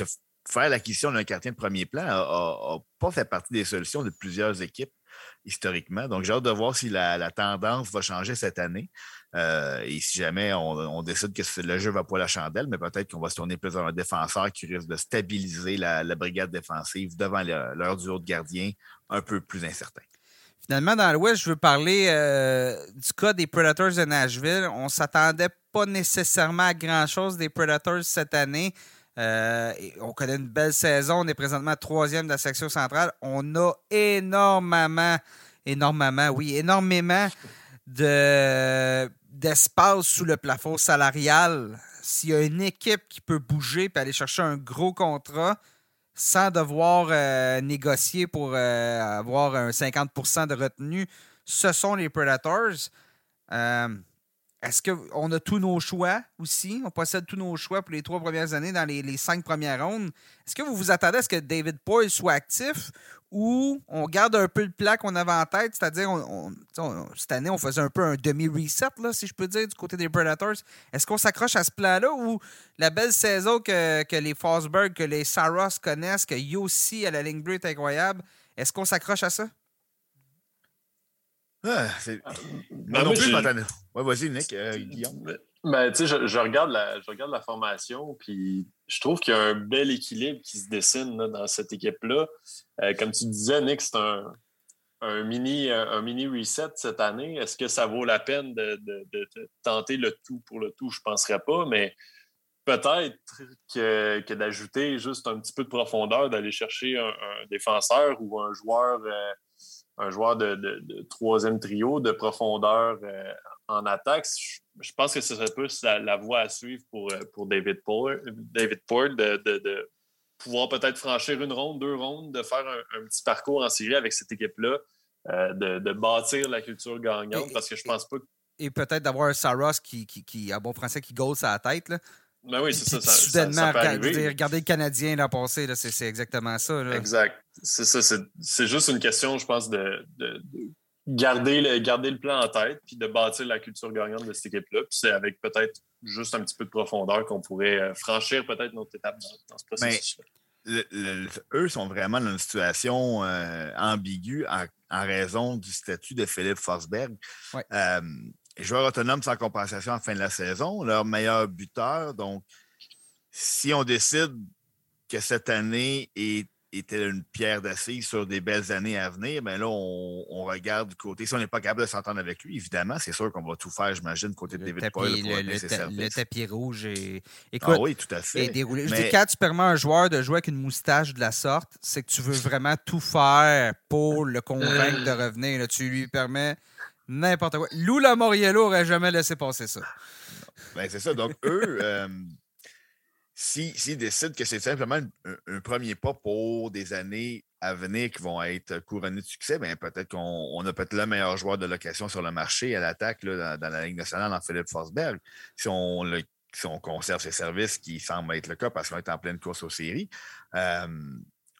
B: faire l'acquisition d'un gardien de premier plan n'a pas fait partie des solutions de plusieurs équipes historiquement. Donc, j'ai hâte de voir si la, tendance va changer cette année. Euh, et si jamais on, décide que le jeu va pas la chandelle, mais peut-être qu'on va se tourner plus vers un défenseur qui risque de stabiliser la, brigade défensive devant leur duo de gardien un peu plus incertain.
A: Finalement, dans l'Ouest, je veux parler euh, du cas des Predators de Nashville. On ne s'attendait pas nécessairement à grand-chose des Predators cette année. Euh, on connaît une belle saison. On est présentement troisième de la section centrale. On a énormément, énormément, oui, énormément de, d'espace sous le plafond salarial. S'il y a une équipe qui peut bouger et aller chercher un gros contrat sans devoir euh, négocier pour euh, avoir un 50% de retenue, ce sont les Predators. Est-ce qu'on a tous nos choix aussi? On possède tous nos choix pour les trois premières années dans les, cinq premières rondes. Est-ce que vous vous attendez à ce que David Poyle soit actif ou on garde un peu le plat qu'on avait en tête? C'est-à-dire, cette année, on faisait un peu un demi-reset, si je peux dire, du côté des Predators. Est-ce qu'on s'accroche à ce plan-là ou la belle saison que, que les Fosberg, que les Saros connaissent, que Yossi à la ligne bleue est incroyable, est-ce qu'on s'accroche à ça?
B: Ah, c'est... Ah, ben, non, plus, Vas-y, Nick, euh, Guillaume.
C: Ben, tu sais, je, regarde la, je regarde la formation, puis je trouve qu'il y a un bel équilibre qui se dessine dans cette équipe-là. Euh, comme tu disais, Nick, c'est un, un, mini, un mini reset cette année. Est-ce que ça vaut la peine de, tenter le tout pour le tout? Je ne penserais pas, mais peut-être que, que d'ajouter juste un petit peu de profondeur, d'aller chercher un, défenseur ou un joueur. Euh, un joueur de, troisième trio, de profondeur euh, en attaque. Je, pense que ce serait plus la, voie à suivre pour, euh, pour David Poole, David de, pouvoir peut-être franchir une ronde, deux rondes, de faire un, petit parcours en série avec cette équipe-là, euh, de, bâtir la culture gagnante, parce que je pense pas
A: Et peut-être d'avoir un Saros qui, qui, qui, bon français, qui goal sa tête. Là.
C: Ben oui, c'est ça, ça.
A: Soudainement, regardez le Canadien l'an passé, c'est exactement ça.
C: Exact. C'est ça. C'est juste une question, je pense, de, garder, le, garder le plan en tête puis de bâtir la culture gagnante de cette équipe-là. Puis c'est avec peut-être juste un petit peu de profondeur qu'on pourrait euh, franchir peut-être notre étape dans, ce processus
B: eux sont vraiment dans une situation euh, ambiguë en, raison du statut de Philippe Forsberg. Euh, joueur autonome sans compensation en fin de la saison, leur meilleur buteur. Donc, si on décide que cette année était une pierre d'assise sur des belles années à venir, bien là, on, regarde du côté. Si on n'est pas capable de s'entendre avec lui, évidemment, c'est sûr qu'on va tout faire, j'imagine, côté de David tapis, Poyle
A: pour le, le, tapis rouge et.
B: ah oui, tout à fait.
A: déroulé. Je dis, quand tu permets à un joueur de jouer avec une moustache de la sorte, c'est que tu veux vraiment tout faire pour le convaincre de revenir. Tu lui permets N'importe quoi. Lou Lamoriello aurait jamais laissé passer ça.
B: Ben, c'est ça. Donc, eux, euh, s'ils décident que c'est simplement un, premier pas pour des années à venir qui vont être couronnées de succès, ben, peut-être qu'on a peut-être le meilleur joueur de location sur le marché à l'attaque dans, la Ligue nationale en Philippe Forsberg. Si on, si on conserve ses services, qui semble être le cas parce qu'on est en pleine course aux séries, euh,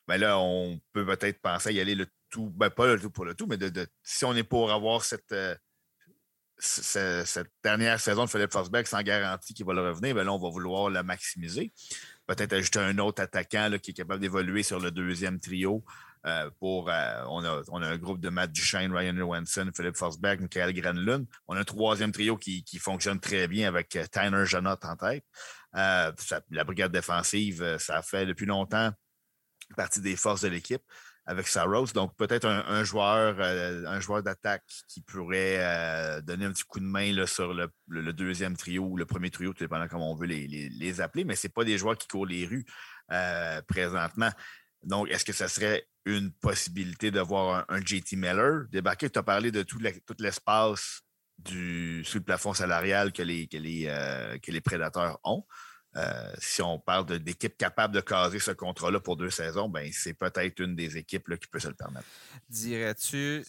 B: ben là, on peut peut-être penser à y aller le tout, ben pas le tout pour le tout, mais de, si on est pour avoir cette, euh, cette dernière saison de Philippe Forsberg sans garantie qu'il va le revenir, ben là, on va vouloir la maximiser. Peut-être ajouter un autre attaquant qui est capable d'évoluer sur le deuxième trio. Euh, pour, euh, on, a, on, a, un groupe de Matt Duchesne, Ryan Johansson, Philippe Forsberg, Michael Granlund. On a un troisième trio qui, fonctionne très bien avec Tyler Janot en tête. la brigade défensive, ça fait depuis longtemps partie des forces de l'équipe avec Saros. Donc, peut-être un, joueur, euh, joueur d'attaque qui pourrait euh, donner un petit coup de main là, sur le, deuxième trio ou le premier trio, tout dépendant comment on veut les, appeler, mais ce pas des joueurs qui courent les rues euh, présentement. Donc, est-ce que ce serait une possibilité de voir un, JT Miller débarquer? Tu as parlé de tout l'espace sous le plafond salarial que les prédateurs ont. Euh, si on parle d'équipe capable de caser ce contrat-là pour deux saisons, ben, c'est peut-être une des équipes qui peut se le permettre.
A: Dirais-tu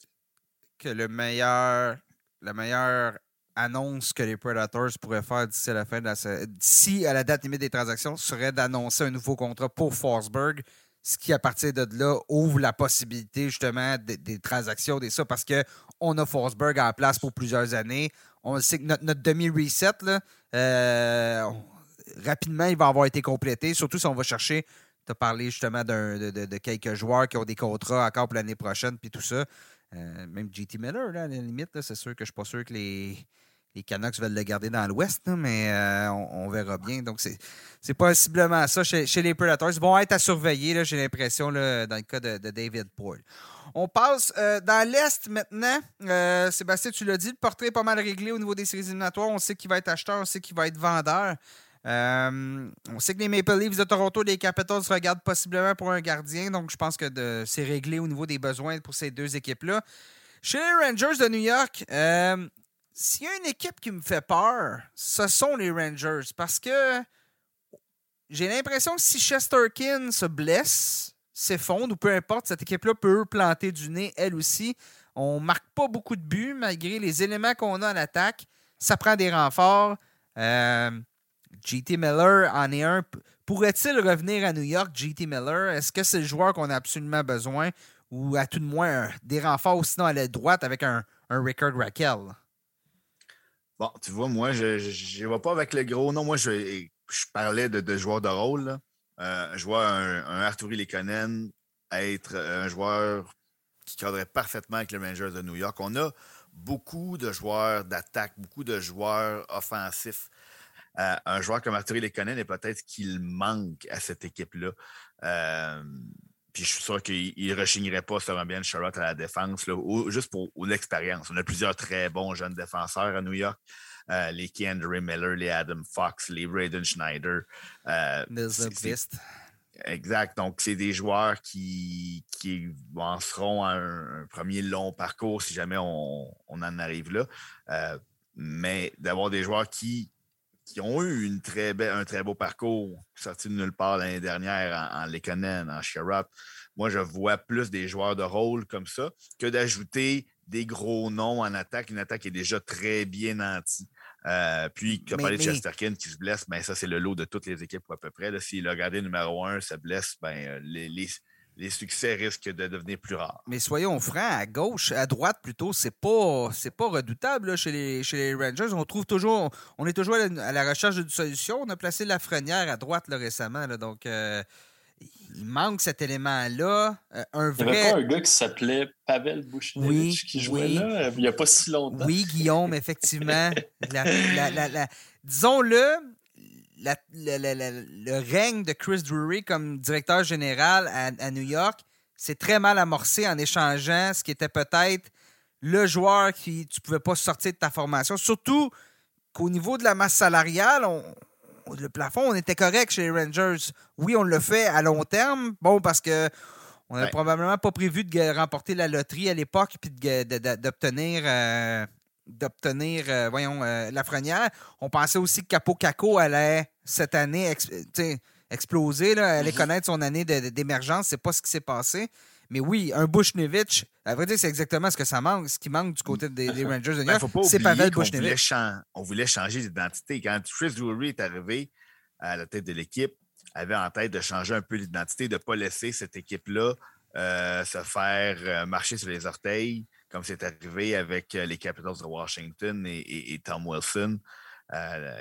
A: que le meilleur, la meilleure annonce que les Predators pourraient faire d'ici à la fin de la à la date limite des transactions serait d'annoncer un nouveau contrat pour Forsberg, ce qui à partir de là ouvre la possibilité justement des, transactions, des ça, parce qu'on a Forsberg en place pour plusieurs années. On sait que notre, demi-reset, euh, rapidement, il va avoir été complété, surtout si on va chercher. Tu as parlé justement de, quelques joueurs qui ont des contrats encore pour l'année prochaine, puis tout ça. Euh, même JT Miller, là, à la limite, c'est sûr que je ne suis pas sûr que les, les Canucks veulent le garder dans l'Ouest, mais euh, on, verra bien. Donc, c'est possiblement ça chez, les Predators. Ils vont être à surveiller, j'ai l'impression, dans le cas de, David Poyle. On passe euh, dans l'Est maintenant. Sébastien, tu l'as dit, le portrait est pas mal réglé au niveau des séries éliminatoires. On sait qui va être acheteur, on sait qui va être vendeur. Euh, on sait que les Maple Leafs de Toronto, les Capitals regardent possiblement pour un gardien, donc je pense que c'est réglé au niveau des besoins pour ces deux équipes-là. Chez les Rangers de New York, euh, s'il y a une équipe qui me fait peur, ce sont les Rangers parce que j'ai l'impression que si Chesterkin se blesse, s'effondre ou peu importe, cette équipe-là peut planter du nez elle aussi. On marque pas beaucoup de buts malgré les éléments qu'on a en attaque. ça prend des renforts. JT Miller en est un. Pourrait-il revenir à New York, JT Miller? Est-ce que c'est le joueur qu'on a absolument besoin? Ou à tout de moins des renforts sinon à la droite avec un, un Rickard Raquel?
B: Bon, tu vois, moi, je ne vois pas avec le gros nom. Moi, je, parlais de, joueurs de rôle. Euh, je vois un, un Arturi Lekonen être un joueur qui cadrait parfaitement avec les Rangers de New York. On a beaucoup de joueurs d'attaque, beaucoup de joueurs offensifs. Euh, un joueur comme Arturi Lekonen est peut-être qu'il manque à cette équipe-là. Euh, puis je suis sûr qu'il ne rechignerait pas sur un bien Charlotte à la défense, juste pour, l'expérience. On a plusieurs très bons jeunes défenseurs à New York. Euh, les Kendry Miller, les Adam Fox, les Braden Schneider. Euh, exact. Donc, c'est des joueurs qui, qui en seront un, premier long parcours si jamais on, en arrive là. Euh, mais d'avoir des joueurs qui, qui ont eu une très un très beau parcours, sorti de nulle part l'année dernière en, en Lekonen, en Sherrod. Moi, je vois plus des joueurs de rôle comme ça que d'ajouter des gros noms en attaque. Une attaque est déjà très bien nantie. Euh, puis, tu as parlé de Chesterkin qui se blesse, ben, ça, c'est le lot de toutes les équipes à peu près. Si le gardien numéro un se blesse, ben, euh, les, les, succès risquent de devenir plus rares.
A: Mais soyons francs, à gauche, à droite plutôt, c'est pas c'est pas redoutable chez, les, chez les Rangers. On trouve toujours, on est toujours à la, recherche d'une solution. On a placé la Frenière à droite récemment, donc. Euh, il manque cet élément-là. Euh, un vrai...
C: Il n'y avait pas un gars qui s'appelait Pavel Bouchnevich qui jouait là euh, il n'y a pas si longtemps.
A: Oui, Guillaume, effectivement. Disons-le, le règne de Chris Drury comme directeur général à, New York s'est très mal amorcé en échangeant ce qui était peut-être le joueur qui tu ne pouvais pas sortir de ta formation. Surtout qu'au niveau de la masse salariale, on, le plafond, on était correct chez les Rangers. Oui, on le fait à long terme. Bon, parce que on n'avait probablement pas prévu de remporter la loterie à l'époque puis d'obtenir euh, d'obtenir euh, voyons euh, la frenière. On pensait aussi que Capo Caco allait cette année exploser, là, allait mhm. connaître son année d'émergence. C'est pas ce qui s'est passé. Mais oui, un Bushnevich, à vrai dire, c'est exactement ce que ça manque, ce qui manque du côté des, Rangers de New ben, York. c'est Pavel Bushnevich.
B: On voulait changer d'identité. Quand Chris Drury est arrivé à la tête de l'équipe, avait en tête de changer un peu l'identité, de ne pas laisser cette équipe-là euh, se faire euh, marcher sur les orteils, comme c'est arrivé avec euh, les Capitals de Washington et, Tom Wilson,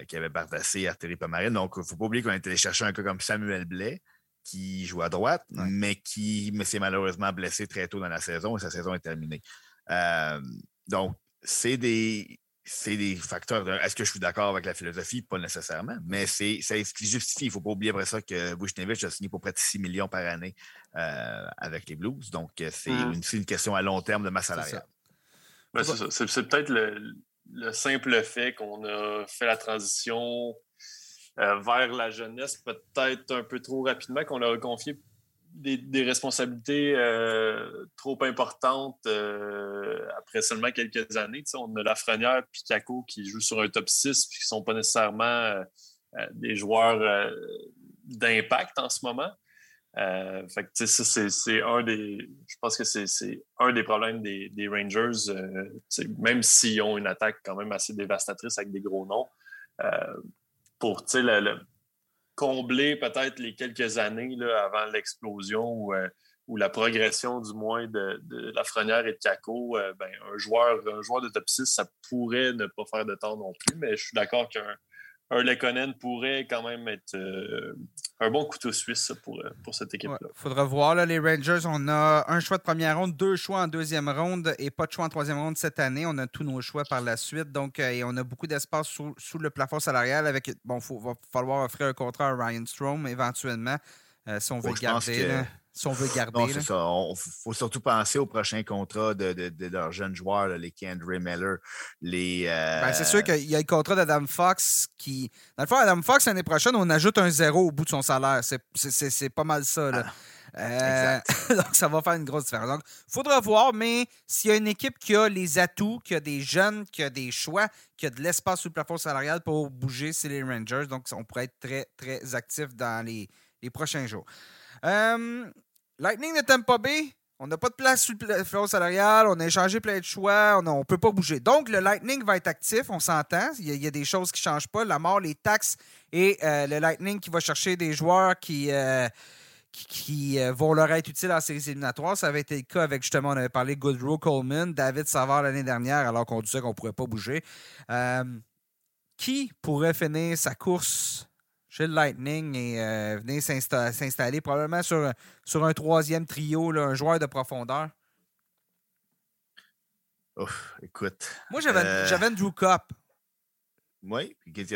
B: qui avait bardassé Arthurie Pomarine. Donc, il ne faut pas oublier qu'on était allé chercher un cas comme Samuel Blais, qui joue à droite, mais qui s'est malheureusement blessé très tôt dans la saison et sa saison est terminée. Euh, donc, c'est des, des facteurs. Est-ce que je suis d'accord avec la philosophie? Pas nécessairement, mais c'est ce qui justifie. Il ne faut pas oublier après ça que Bushnevich a signé pour près de 6 millions par année euh, avec les Blues. Donc, euh, c'est mmh. une, question à long terme de masse salariale.
C: C'est peut-être le, simple fait qu'on a fait la transition euh, vers la jeunesse peut-être un peu trop rapidement, qu'on leur a confié des, responsabilités euh, trop importantes après seulement quelques années. on a Lafrenière et Caco qui jouent sur un top 6 et qui ne sont pas nécessairement des joueurs d'impact en ce moment. Fait c'est un des. Je pense que c'est un des problèmes des, Rangers, même s'ils ont une attaque quand même assez dévastatrice avec des gros noms pour le, combler peut-être les quelques années avant l'explosion ou, euh, la progression du moins de, de Lafrenière et de euh, ben, un, joueur, un joueur de top 6, ça pourrait ne pas faire de temps non plus, mais je suis d'accord qu'un un Lekonen pourrait quand même être euh, un bon couteau suisse pour, euh, pour cette équipe-là. Il
A: faudra voir. Là, les Rangers, on a un choix de première ronde, deux choix en deuxième ronde et pas de choix en troisième ronde cette année. On a tous nos choix par la suite. Donc, euh, et on a beaucoup d'espace sous, sous, le plafond salarial. Avec, bon, il va falloir offrir un contrat à Ryan Strom éventuellement si on veut le garder si on veut garder.
B: Non, c'est ça. Il faut surtout penser au prochain contrat de, de, leurs jeunes joueurs, les Kendry Miller, les.
A: Ben, c'est sûr qu'il y a le contrat d'Adam Fox qui. Dans le fond, Adam Fox, l'année prochaine, on ajoute un zéro au bout de son salaire. C'est pas mal ça. Là. Ah, euh, donc, ça va faire une grosse différence. Donc, il faudra voir, mais s'il y a une équipe qui a les atouts, qui a des jeunes, qui a des choix, qui a de l'espace sous le plafond salarial pour bouger, c'est les Rangers. Donc, on pourrait être très, très actifs dans les, les prochains jours. Euh, Lightning de Tampa Bay, On n'a pas de place sur le plafond salarial, on a échangé plein de choix, on ne peut pas bouger. Donc, le Lightning va être actif, on s'entend. Il, y a des choses qui ne changent pas. La mort, les taxes et euh, le Lightning qui va chercher des joueurs qui, euh, qui, euh, vont leur être utiles en séries éliminatoires. Ça avait été le cas avec, justement, on avait parlé Goodrow Coleman, David Savard l'année dernière, alors qu'on disait qu'on ne pourrait pas bouger. qui pourrait finir sa course chez le Lightning et euh, venir s'installer probablement sur, sur un troisième trio, un joueur de profondeur?
B: Ouf, écoute.
A: Moi, j'avais euh... Drew Cup.
B: Oui, qui,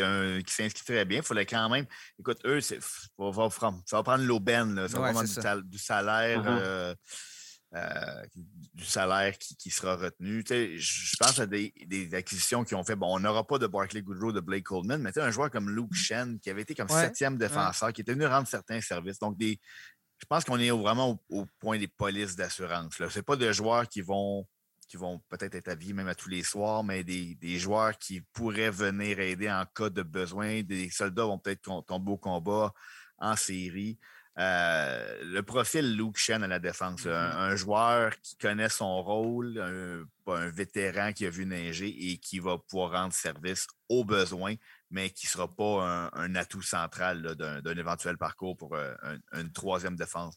B: s'inscrit très bien. Il fallait quand même. Écoute, eux, ça va, prendre l'aubaine. Ça va prendre du, salaire. Mm-hmm. Euh, euh, du salaire qui, sera retenu. Je pense à des, acquisitions qui ont fait. Bon, on n'aura pas de Barclay Goodrow, de Blake Coleman, mais un joueur comme Luke Shen, qui avait été comme septième défenseur, qui était venu rendre certains services. Donc, des, je pense qu'on est vraiment au, point des polices d'assurance. Ce pas de joueurs qui vont qui vont peut-être être vie même à tous les soirs, mais des, des, joueurs qui pourraient venir aider en cas de besoin. Des soldats vont peut-être tomber au combat en série. Euh, le profil Luke Shen à la défense, mm-hmm. un, joueur qui connaît son rôle, un, vétéran qui a vu neiger et qui va pouvoir rendre service aux besoins, mais qui ne sera pas un, atout central d'un éventuel parcours pour euh, une troisième défense.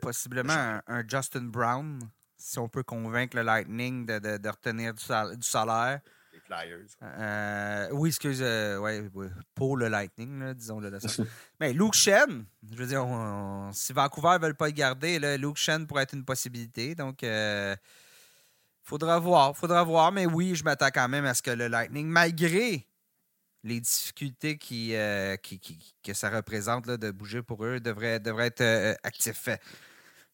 A: Possiblement un, Justin Brown, si on peut convaincre le Lightning de, retenir du salaire. Euh, oui, excuse, euh, ouais, pour le Lightning, disons-le Mais Luke Shen, je veux dire, si Vancouver ne veut pas le garder, là, Luke Shen pourrait être une possibilité. Donc, il euh, faudra voir, faudra voir. Mais oui, je m'attends quand même à ce que le Lightning, malgré les difficultés qui, que ça représente de bouger pour eux, devrait, devrait être actif.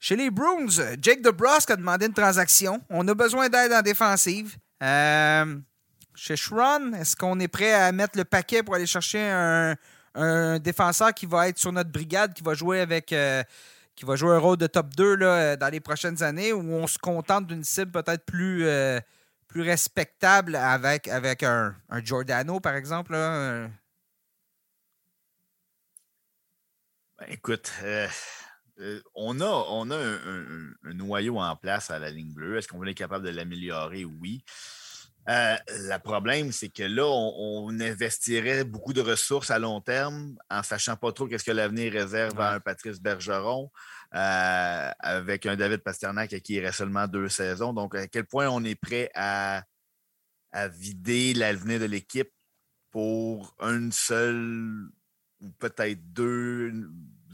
A: Chez les Bruins, Jake DeBrusque a demandé une transaction. On a besoin d'aide en défensive. Euh, chez Shron, est-ce qu'on est prêt à mettre le paquet pour aller chercher un, défenseur qui va être sur notre brigade, qui va jouer avec. Euh, qui va jouer un rôle de top 2 là, dans les prochaines années, ou on se contente d'une cible peut-être plus, euh, plus respectable avec, avec un, Giordano, par exemple? Ben,
B: écoute, euh, on a, on a un, un, noyau en place à la ligne bleue. Est-ce qu'on est capable de l'améliorer? Oui. Euh, le problème, c'est que là, on, investirait beaucoup de ressources à long terme en sachant pas trop qu'est-ce que l'avenir réserve à un Patrice Bergeron, euh, avec un David Pasternak qui irait seulement deux saisons. Donc, à quel point on est prêt à, vider l'avenir de l'équipe pour une seule ou peut-être deux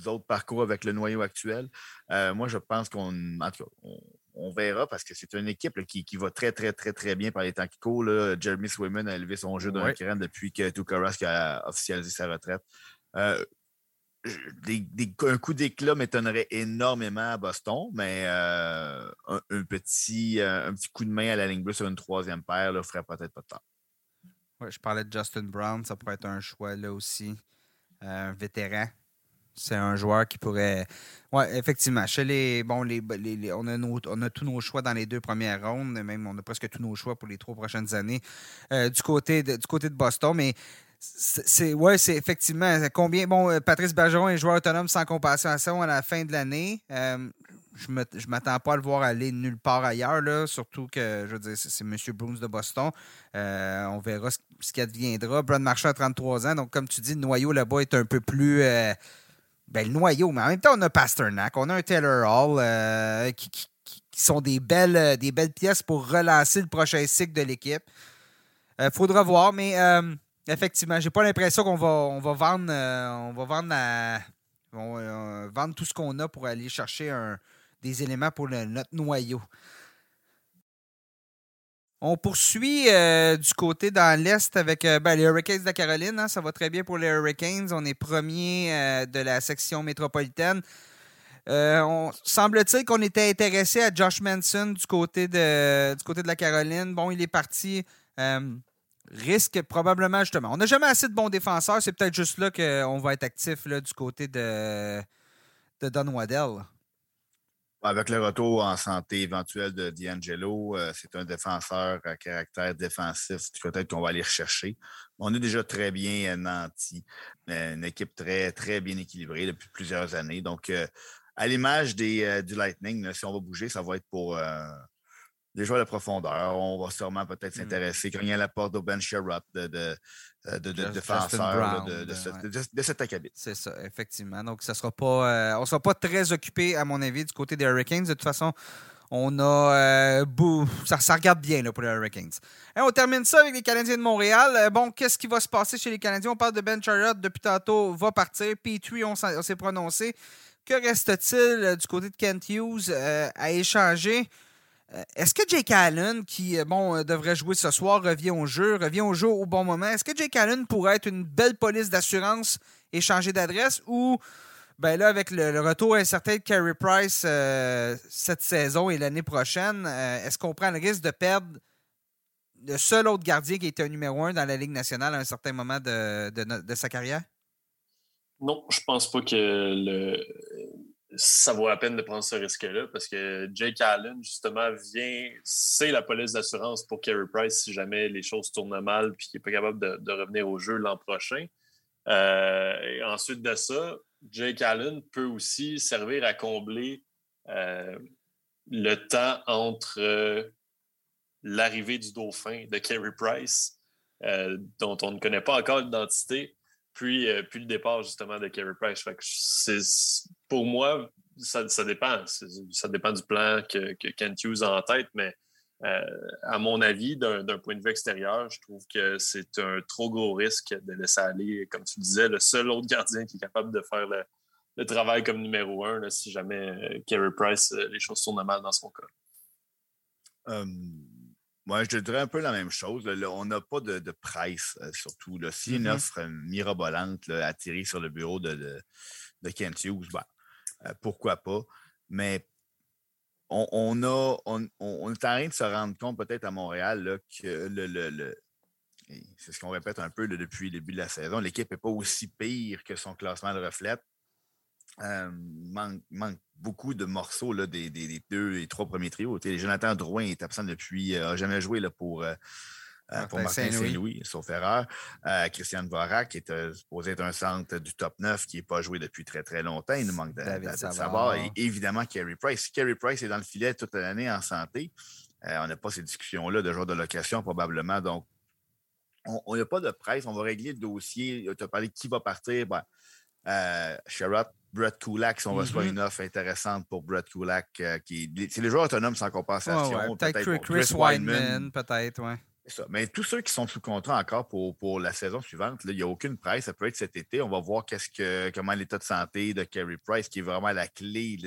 B: autres parcours avec le noyau actuel? Euh, moi, je pense qu'on on verra parce que c'est une équipe qui, va très, très, très, très bien par les temps qui courent. Jeremy Swayman a élevé son jeu d'un cran depuis que Tukarask a officialisé sa retraite. Euh, un coup d'éclat m'étonnerait énormément à Boston, mais euh, un, petit, euh, un petit coup de main à la ligne bleue sur une troisième paire ne ferait peut-être pas de temps.
A: Ouais, je parlais de Justin Brown, ça pourrait être un choix là aussi. Un vétéran c'est un joueur qui pourrait. Oui, effectivement. Chez les, bon, les, on, a on, a tous nos choix dans les deux premières rondes, même on a presque tous nos choix pour les trois prochaines années euh, du, côté de, du côté de Boston. Mais c'est c'est effectivement combien. Bon, euh, Patrice Bergeron est joueur autonome sans compensation à la fin de l'année. Euh, je ne m'attends pas à le voir aller nulle part ailleurs, là, surtout que, je veux dire, c'est M. Bruns de Boston. on verra ce, ce qui adviendra. Brad Marchand a 33 ans, donc comme tu dis, le noyau là-bas est un peu plus ben, le noyau, mais en même temps, on a Pasternak, on a un Taylor Hall euh, qui, sont des belles, euh, des belles pièces pour relancer le prochain cycle de l'équipe. Il euh, faudra voir, mais effectivement, j'ai pas l'impression qu'on va, on va vendre, on va vendre tout ce qu'on a pour aller chercher des éléments pour notre noyau. On poursuit euh, du côté dans l'Est avec euh, ben, les Hurricanes de la Caroline. Hein. ça va très bien pour les Hurricanes. On est premier euh, de la section métropolitaine. on, semble-t-il qu'on était intéressé à Josh Manson du côté, de, la Caroline. Bon, il est parti. risque probablement justement. On n'a jamais assez de bons défenseurs. C'est peut-être juste là qu'on va être actif du côté de Don Waddell.
B: Avec le retour en santé éventuel de D'Angelo, euh, c'est un défenseur à caractère défensif. Peut-être qu'on va aller rechercher. On est déjà très bien nanti. Une équipe très, très bien équilibrée depuis plusieurs années. Donc, euh, à l'image des, du Lightning, si on va bouger, ça va être pour des joueurs de profondeur. On va sûrement peut-être mmh. s'intéresser quand il y a la porte d'Oben Sherrod de, de, de, de, défenseurs de, de, cet acabit.
A: C'est ça, effectivement. Donc, ça sera pas, on ne sera pas très occupé, à mon avis, du côté des Hurricanes. De toute façon, on a. Euh, ça, ça, regarde bien là, pour les Hurricanes. Et on termine ça avec les Canadiens de Montréal. Euh, bon, qu'est-ce qui va se passer chez les Canadiens? On parle de Ben Chariot depuis tantôt, va partir. Petrie, on, s'est prononcé. Que reste-t-il euh, du côté de Kent Hughes à échanger? Est-ce que Jake Allen, qui bon, devrait jouer ce soir, revient au jeu, revient au jeu au bon moment? Est-ce que Jake Allen pourrait être une belle police d'assurance et changer d'adresse ou ben là, avec le, retour incertain de Carey Price euh, cette saison et l'année prochaine, euh, est-ce qu'on prend le risque de perdre le seul autre gardien qui était un numéro un dans la Ligue nationale à un certain moment de, de, sa carrière?
C: Non, je pense pas que le... ça vaut la peine de prendre ce risque-là parce que Jake Allen, justement, vient, c'est la police d'assurance pour Carey Price si jamais les choses tournent mal et qu'il n'est pas capable de, revenir au jeu l'an prochain. Euh, et ensuite de ça, Jake Allen peut aussi servir à combler euh, le temps entre l'arrivée du dauphin de Kerry Price, euh, dont on ne connaît pas encore l'identité, puis, puis le départ justement de Kerry Price. pour moi, ça, dépend. Ça dépend du plan que, que Kent Hughes a en tête, mais euh, à mon avis, d'un point de vue extérieur, je trouve que c'est un trop gros risque de laisser aller, comme tu disais, le seul autre gardien qui est capable de faire le, travail comme numéro un si jamais euh, Kerry Price, euh, les choses tournent mal dans son cas.
B: Moi, je dirais un peu la même chose. on n'a pas de, de price, surtout. Là. Si une mm-hmm. offre mirabolante atterrit sur le bureau de, de, Kent Hughes, ben, pourquoi pas? Mais on, a, on, est en train de se rendre compte, peut-être à Montréal, que le, c'est ce qu'on répète un peu depuis le début de la saison, l'équipe n'est pas aussi pire que son classement le reflète. Euh, il manque, beaucoup de morceaux là, des, deux et trois premiers trios. Jonathan Drouin est absent depuis, n'a euh, jamais joué là, pour, euh, euh, pour Martin Saint-Louis, sauf erreur. Euh, Christian Vorak, qui est supposé être un centre du top 9, qui n'est pas joué depuis très, très longtemps. Il nous manque de, savoir. Et évidemment, Kerry Price. Si Kerry Price est dans le filet toute l'année en santé, on n'a pas ces discussions-là de jour de location, probablement. Donc, on n'a pas de presse. On va régler le dossier. Tu as parlé de qui va partir. Ben, Sherrod, Brett Kulak, si on reçoit mm-hmm. une offre intéressante pour Brett Kulak, qui c'est les joueurs autonomes sans compensation.
A: peut-être Chris, Chris peut-être, oui.
B: Mais tous ceux qui sont sous contrat encore pour, pour la saison suivante, il n'y a aucune presse. Ça peut être cet été. On va voir qu'est-ce que, comment l'état de santé de Kerry Price, qui est vraiment la clé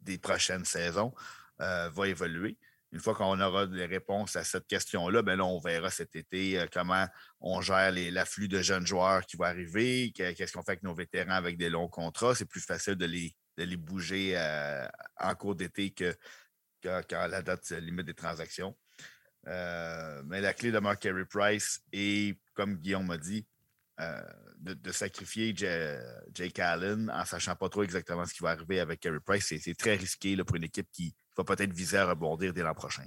B: des prochaines saisons, euh, va évoluer. Une fois qu'on aura des réponses à cette question-là, ben on verra cet été euh, comment on gère l'afflux de jeunes joueurs qui vont arriver, qu'est-ce qu'on fait avec nos vétérans avec des longs contrats. C'est plus facile de les, les bouger euh, en cours d'été que, quand la date limite des transactions. Euh, mais la clé demeure Kerry Price et, comme Guillaume m'a dit, euh, de, sacrifier Jake Allen en sachant pas trop exactement ce qui va arriver avec Kerry Price. C'est très risqué pour une équipe qui va peut-être viser à rebondir dès l'an prochain.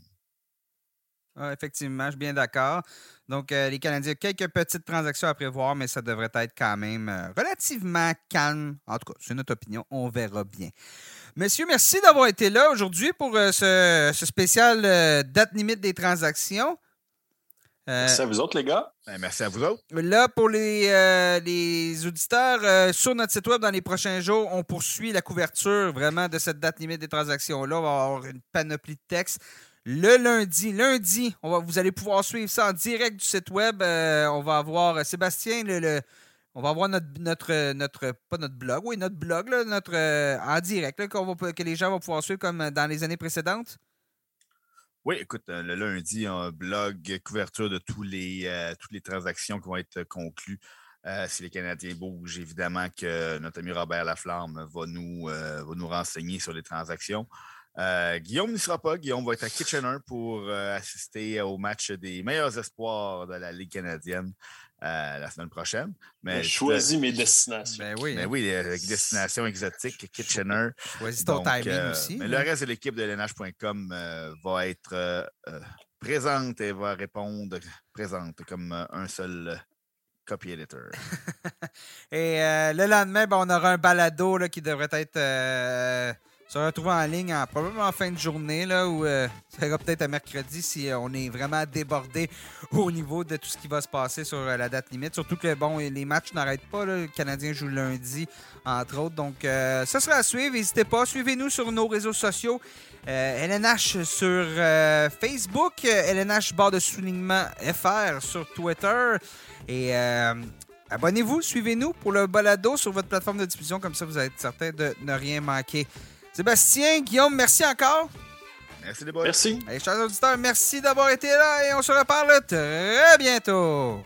A: Ah, effectivement, je suis bien d'accord. Donc, euh, les Canadiens, quelques petites transactions à prévoir, mais ça devrait être quand même relativement calme. En tout cas, c'est notre opinion. On verra bien. Monsieur, merci d'avoir été là aujourd'hui pour euh, ce, spécial euh, date limite des transactions.
C: Euh, merci à vous autres, les gars.
B: Ben, merci à vous autres.
A: Là, pour les, les auditeurs, sur notre site web, dans les prochains jours, on poursuit la couverture vraiment de cette date limite des transactions-là. On va avoir une panoplie de textes. Le lundi, lundi, on va, vous allez pouvoir suivre ça en direct du site web. on va avoir Sébastien, le on va avoir notre, notre, notre, pas notre blog, oui, notre blog, notre, euh, en direct, là, va, que les gens vont pouvoir suivre comme dans les années précédentes.
B: Oui, écoute, euh, le lundi, un blog, couverture de euh, toutes les transactions qui vont être conclues. si les Canadiens bougent, évidemment que notre ami Robert Laflamme va nous, va nous renseigner sur les transactions. Guillaume n'y sera pas. Guillaume va être à Kitchener pour assister au match des meilleurs espoirs de la Ligue canadienne. Euh, la semaine prochaine.
C: Mais choisis mes destinations.
B: Ben oui. Ben oui, les destinations exotiques, Kitchener.
A: Choisis ton timing euh, aussi.
B: Mais le reste de l'équipe de LNH.com euh, va être présente et va répondre présente comme un seul copy editor.
A: Et euh, le lendemain, ben, on aura un balado là, qui devrait être euh, se retrouver en ligne en, probablement en fin de journée, là, ou euh, ça ira peut-être à mercredi si euh, on est vraiment débordé au niveau de tout ce qui va se passer sur euh, la date limite. Surtout que bon, les matchs n'arrêtent pas. Le Canadien joue lundi, entre autres. Donc, euh, ça sera à suivre. N'hésitez pas. Suivez-nous sur nos réseaux sociaux. Euh, LNH sur euh, Facebook, euh, LNH barre de soulignement FR sur Twitter. Et euh, abonnez-vous, suivez-nous pour le balado sur votre plateforme de diffusion. Comme ça, vous être certain de ne rien manquer. Sébastien, Guillaume, merci encore.
B: Merci les boys.
C: Merci.
A: Allez, chers auditeurs, merci d'avoir été là et on se reparle très bientôt.